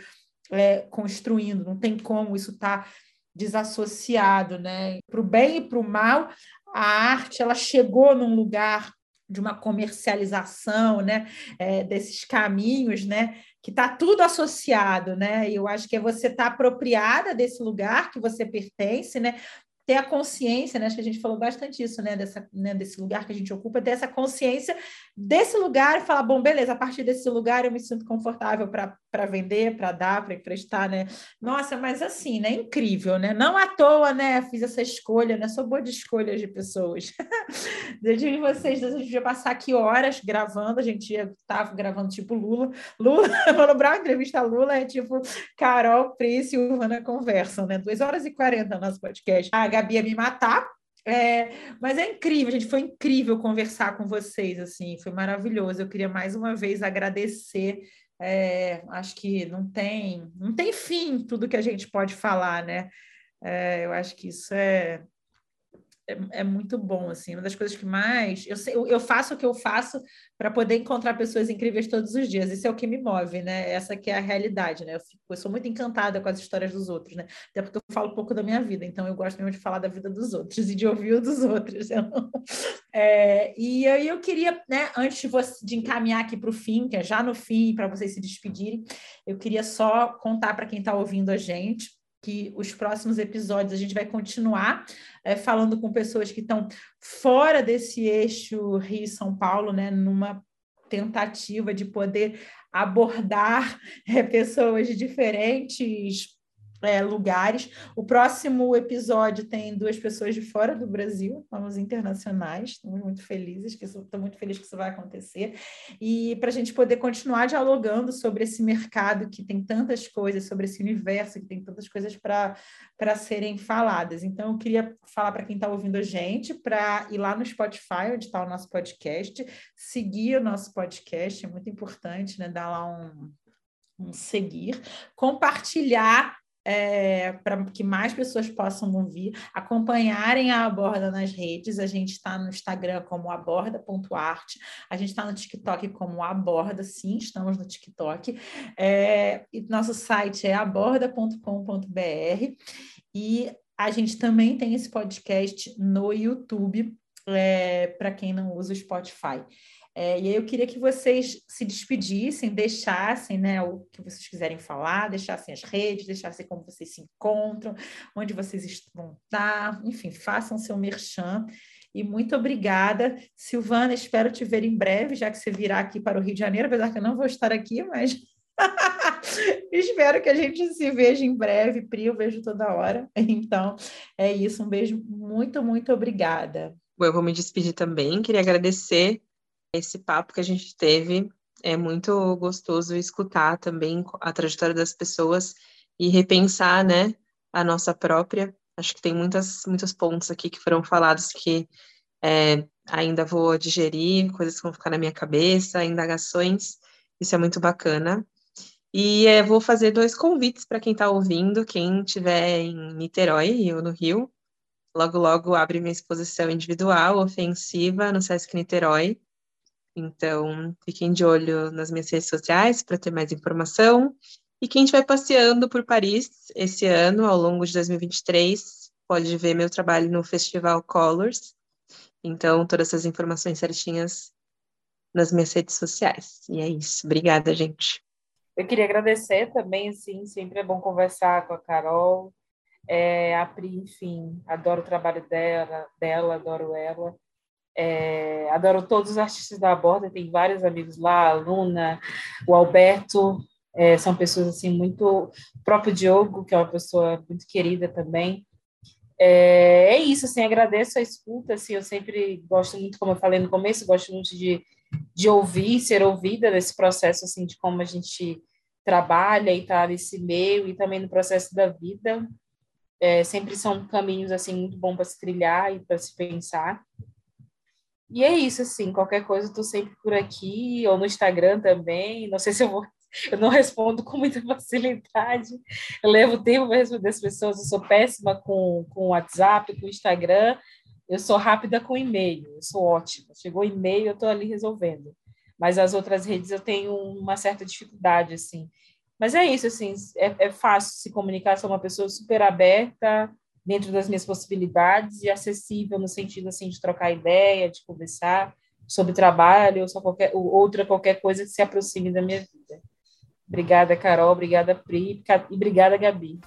é, construindo. Não tem como isso estar tá desassociado, né? Para o bem e para o mal, a arte ela chegou num lugar de uma comercialização, né, é, desses caminhos, né, que está tudo associado, né, e eu acho que é você estar tá apropriada desse lugar que você pertence, né, ter a consciência, né, acho que a gente falou bastante isso, né, dessa, né, desse lugar que a gente ocupa, ter essa consciência desse lugar e falar, bom, beleza, a partir desse lugar eu me sinto confortável para vender, para dar, para emprestar, né? Nossa, mas assim, né? Incrível, né? Não à toa, né? Fiz essa escolha, né? Sou boa de escolhas de pessoas. Desde vocês, a gente ia passar aqui horas gravando, a gente tá gravando tipo Lula. Lula, lembrar a entrevista a Lula, é tipo Carol, Pris e Urbana conversam, né? 2 horas e 40 no nosso podcast. A Gabi ia me matar, é, mas é incrível, gente, foi incrível conversar com vocês, assim, foi maravilhoso. Eu queria mais uma vez agradecer é, acho que não tem, não tem fim tudo que a gente pode falar, né? É, eu acho que isso é, é, é, muito bom, assim, uma das coisas que mais... Eu, sei, eu faço o que eu faço para poder encontrar pessoas incríveis todos os dias, isso é o que me move, né? Essa que é a realidade, né? Eu, fico, eu sou muito encantada com as histórias dos outros, né? Até porque eu falo pouco da minha vida, então eu gosto mesmo de falar da vida dos outros e de ouvir o dos outros. É, e aí eu queria, né, antes de, você, de encaminhar aqui para o fim, que é já no fim, para vocês se despedirem, eu queria só contar para quem está ouvindo a gente, que os próximos episódios a gente vai continuar é, falando com pessoas que estão fora desse eixo Rio-São Paulo, né, numa tentativa de poder abordar é, pessoas de diferentes é, lugares. O próximo episódio tem duas pessoas de fora do Brasil, vamos internacionais. Estamos muito felizes estou muito feliz que isso vai acontecer e para a gente poder continuar dialogando sobre esse mercado que tem tantas coisas, sobre esse universo que tem tantas coisas para para serem faladas. Então, eu queria falar para quem está ouvindo a gente para ir lá no Spotify, onde está o nosso podcast, seguir o nosso podcast, é muito importante, né? Dar lá um, um seguir, compartilhar é, para que mais pessoas possam ouvir, acompanharem a Aborda nas redes. A gente está no Instagram como aborda.arte, a gente está no TikTok como aborda, sim, estamos no TikTok. É, e nosso site é aborda.com.br e a gente também tem esse podcast no YouTube, é, para quem não usa o Spotify. É, e aí eu queria que vocês se despedissem, deixassem né, o que vocês quiserem falar, deixassem as redes, deixassem como vocês se encontram, onde vocês vão estar, enfim, façam seu merchan. E muito obrigada. Silvana, espero te ver em breve, já que você virá aqui para o Rio de Janeiro, apesar que eu não vou estar aqui, mas espero que a gente se veja em breve. Pri, eu vejo toda hora. Então, é isso. Um beijo. Muito, muito obrigada. Bom, eu vou me despedir também. Queria agradecer esse papo que a gente teve. É muito gostoso escutar também a trajetória das pessoas e repensar, né, a nossa própria. Acho que tem muitas, muitos pontos aqui que foram falados que é, ainda vou digerir, coisas que vão ficar na minha cabeça, indagações. Isso é muito bacana. E é, vou fazer dois convites para quem está ouvindo, quem estiver em Niterói ou no Rio. Logo, logo abre minha exposição individual, ofensiva, no Sesc Niterói. Então, fiquem de olho nas minhas redes sociais para ter mais informação. E quem estiver passeando por Paris esse ano, ao longo de 2023, pode ver meu trabalho no Festival Colors. Então, todas essas informações certinhas nas minhas redes sociais. E é isso. Obrigada, gente. Eu queria agradecer também, assim, sempre é bom conversar com a Carol, é, a Pri, enfim, adoro o trabalho dela, dela adoro ela. É, adoro todos os artistas da borda, tem vários amigos lá, a Luna, o Alberto, é, são pessoas assim muito. O próprio Diogo, que é uma pessoa muito querida também. É, é, isso, assim, agradeço a escuta, assim, eu sempre gosto muito, como eu falei no começo, gosto muito de, de ouvir, ser ouvida nesse processo, assim, de como a gente trabalha e tá nesse meio e também no processo da vida. É, sempre são caminhos, assim, muito bom para se trilhar e para se pensar. E é isso, assim, qualquer coisa eu tô sempre por aqui, ou no Instagram também. Não sei se eu vou. Eu não respondo com muita facilidade. Eu levo tempo para responder as pessoas. Eu sou péssima com, com WhatsApp, com Instagram. Eu sou rápida com e-mail. Eu sou ótima. Chegou e-mail, eu estou ali resolvendo. Mas as outras redes eu tenho uma certa dificuldade, assim. Mas é isso, assim, é, é fácil se comunicar. Sou uma pessoa super aberta, dentro das minhas possibilidades e acessível no sentido assim de trocar ideia, de conversar sobre trabalho ou qualquer ou outra qualquer coisa que se aproxime da minha vida. Obrigada, Carol, obrigada, Pri, e obrigada, Gabi.